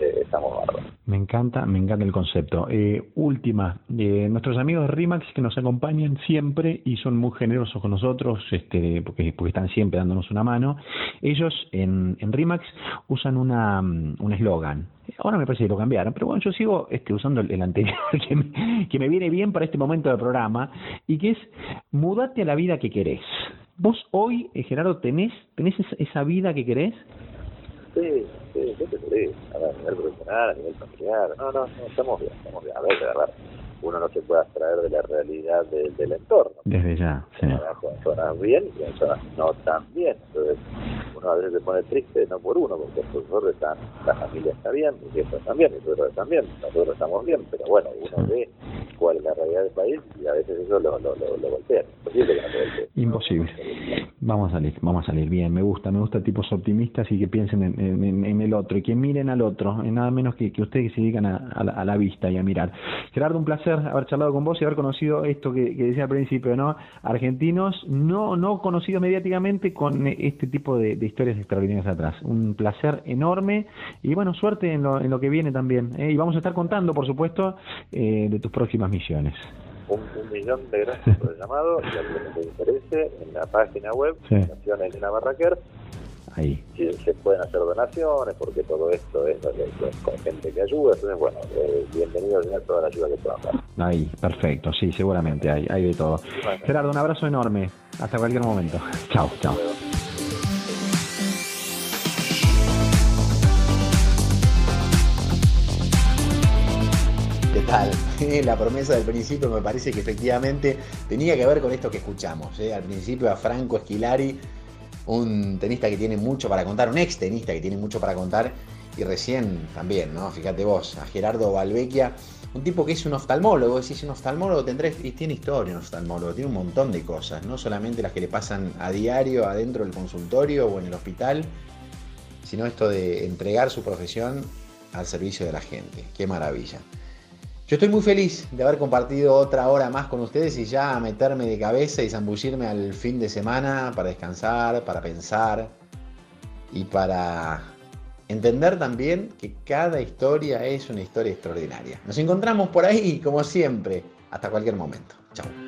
eh, estamos bárbaros. Me encanta, me encanta el concepto. Eh, última, eh, nuestros amigos RIMAX que nos acompañan siempre y son muy generosos con nosotros, este, porque, están siempre dándonos una mano. Ellos en, en RIMAX usan una, un eslogan. Ahora me parece que lo cambiaron, pero bueno, yo sigo este, usando el, anterior que me, que me viene bien para este momento del programa y que es mudate a la vida que querés. ¿Vos hoy, eh, Gerardo, tenés, tenés esa, vida que querés? Sí, sí, sí, sí, a nivel profesional, a nivel familiar. No, no, no estamos bien, estamos bien. A ver, de verdad uno no se puede abstraer de la realidad del entorno. Desde ya, sí. En zonas bien y en zonas no tan bien. Entonces, uno a veces se pone triste, no por uno, porque nosotros están, la familia está bien, mis hijos están bien, nosotros están bien, nosotros estamos bien, pero bueno, uno ve cuál es la realidad del país y a veces eso lo, lo, lo, golpea. Imposible que no golpee. Imposible. Vamos a salir, vamos a salir bien. Me gusta, me gusta tipos optimistas y que piensen en, en, el otro y que miren al otro, en nada menos que, que ustedes se dedican a, a la vista y a mirar. Gerardo, un placer haber charlado con vos y haber conocido esto que, decía al principio, ¿no? Argentinos no, no conocidos mediáticamente con este tipo de, historias extraordinarias atrás. Un placer enorme y bueno, suerte en lo, en lo que viene también. ¿eh? Y vamos a estar contando, por supuesto, eh, de tus próximas misiones. Un, millón de gracias por el llamado y a que les interese en la página web, sí. Elena Barraquer, ahí. Si se pueden hacer donaciones, porque todo esto es, con gente que ayuda, entonces bueno, eh, bienvenido a tener toda la ayuda que puedan dar. Ahí, perfecto, sí, seguramente hay, hay de todo. Bueno. Gerardo, un abrazo enorme, hasta cualquier momento. Chao, chao. ¿Qué tal? La promesa del principio me parece que efectivamente tenía que ver con esto que escuchamos. ¿eh? Al principio a Franco Esquilari un tenista que tiene mucho para contar, un ex tenista que tiene mucho para contar, y recién también, ¿no? Fíjate vos, a Gerardo Valvecchia, un tipo que es un oftalmólogo, decís un oftalmólogo tendrá, y tiene historia un oftalmólogo, tiene un montón de cosas, no solamente las que le pasan a diario adentro del consultorio o en el hospital, sino esto de entregar su profesión al servicio de la gente. Qué maravilla. Yo estoy muy feliz de haber compartido otra hora más con ustedes y ya meterme de cabeza y zambullirme al fin de semana para descansar, para pensar y para entender también que cada historia es una historia extraordinaria. Nos encontramos por ahí, como siempre. Hasta cualquier momento. Chao.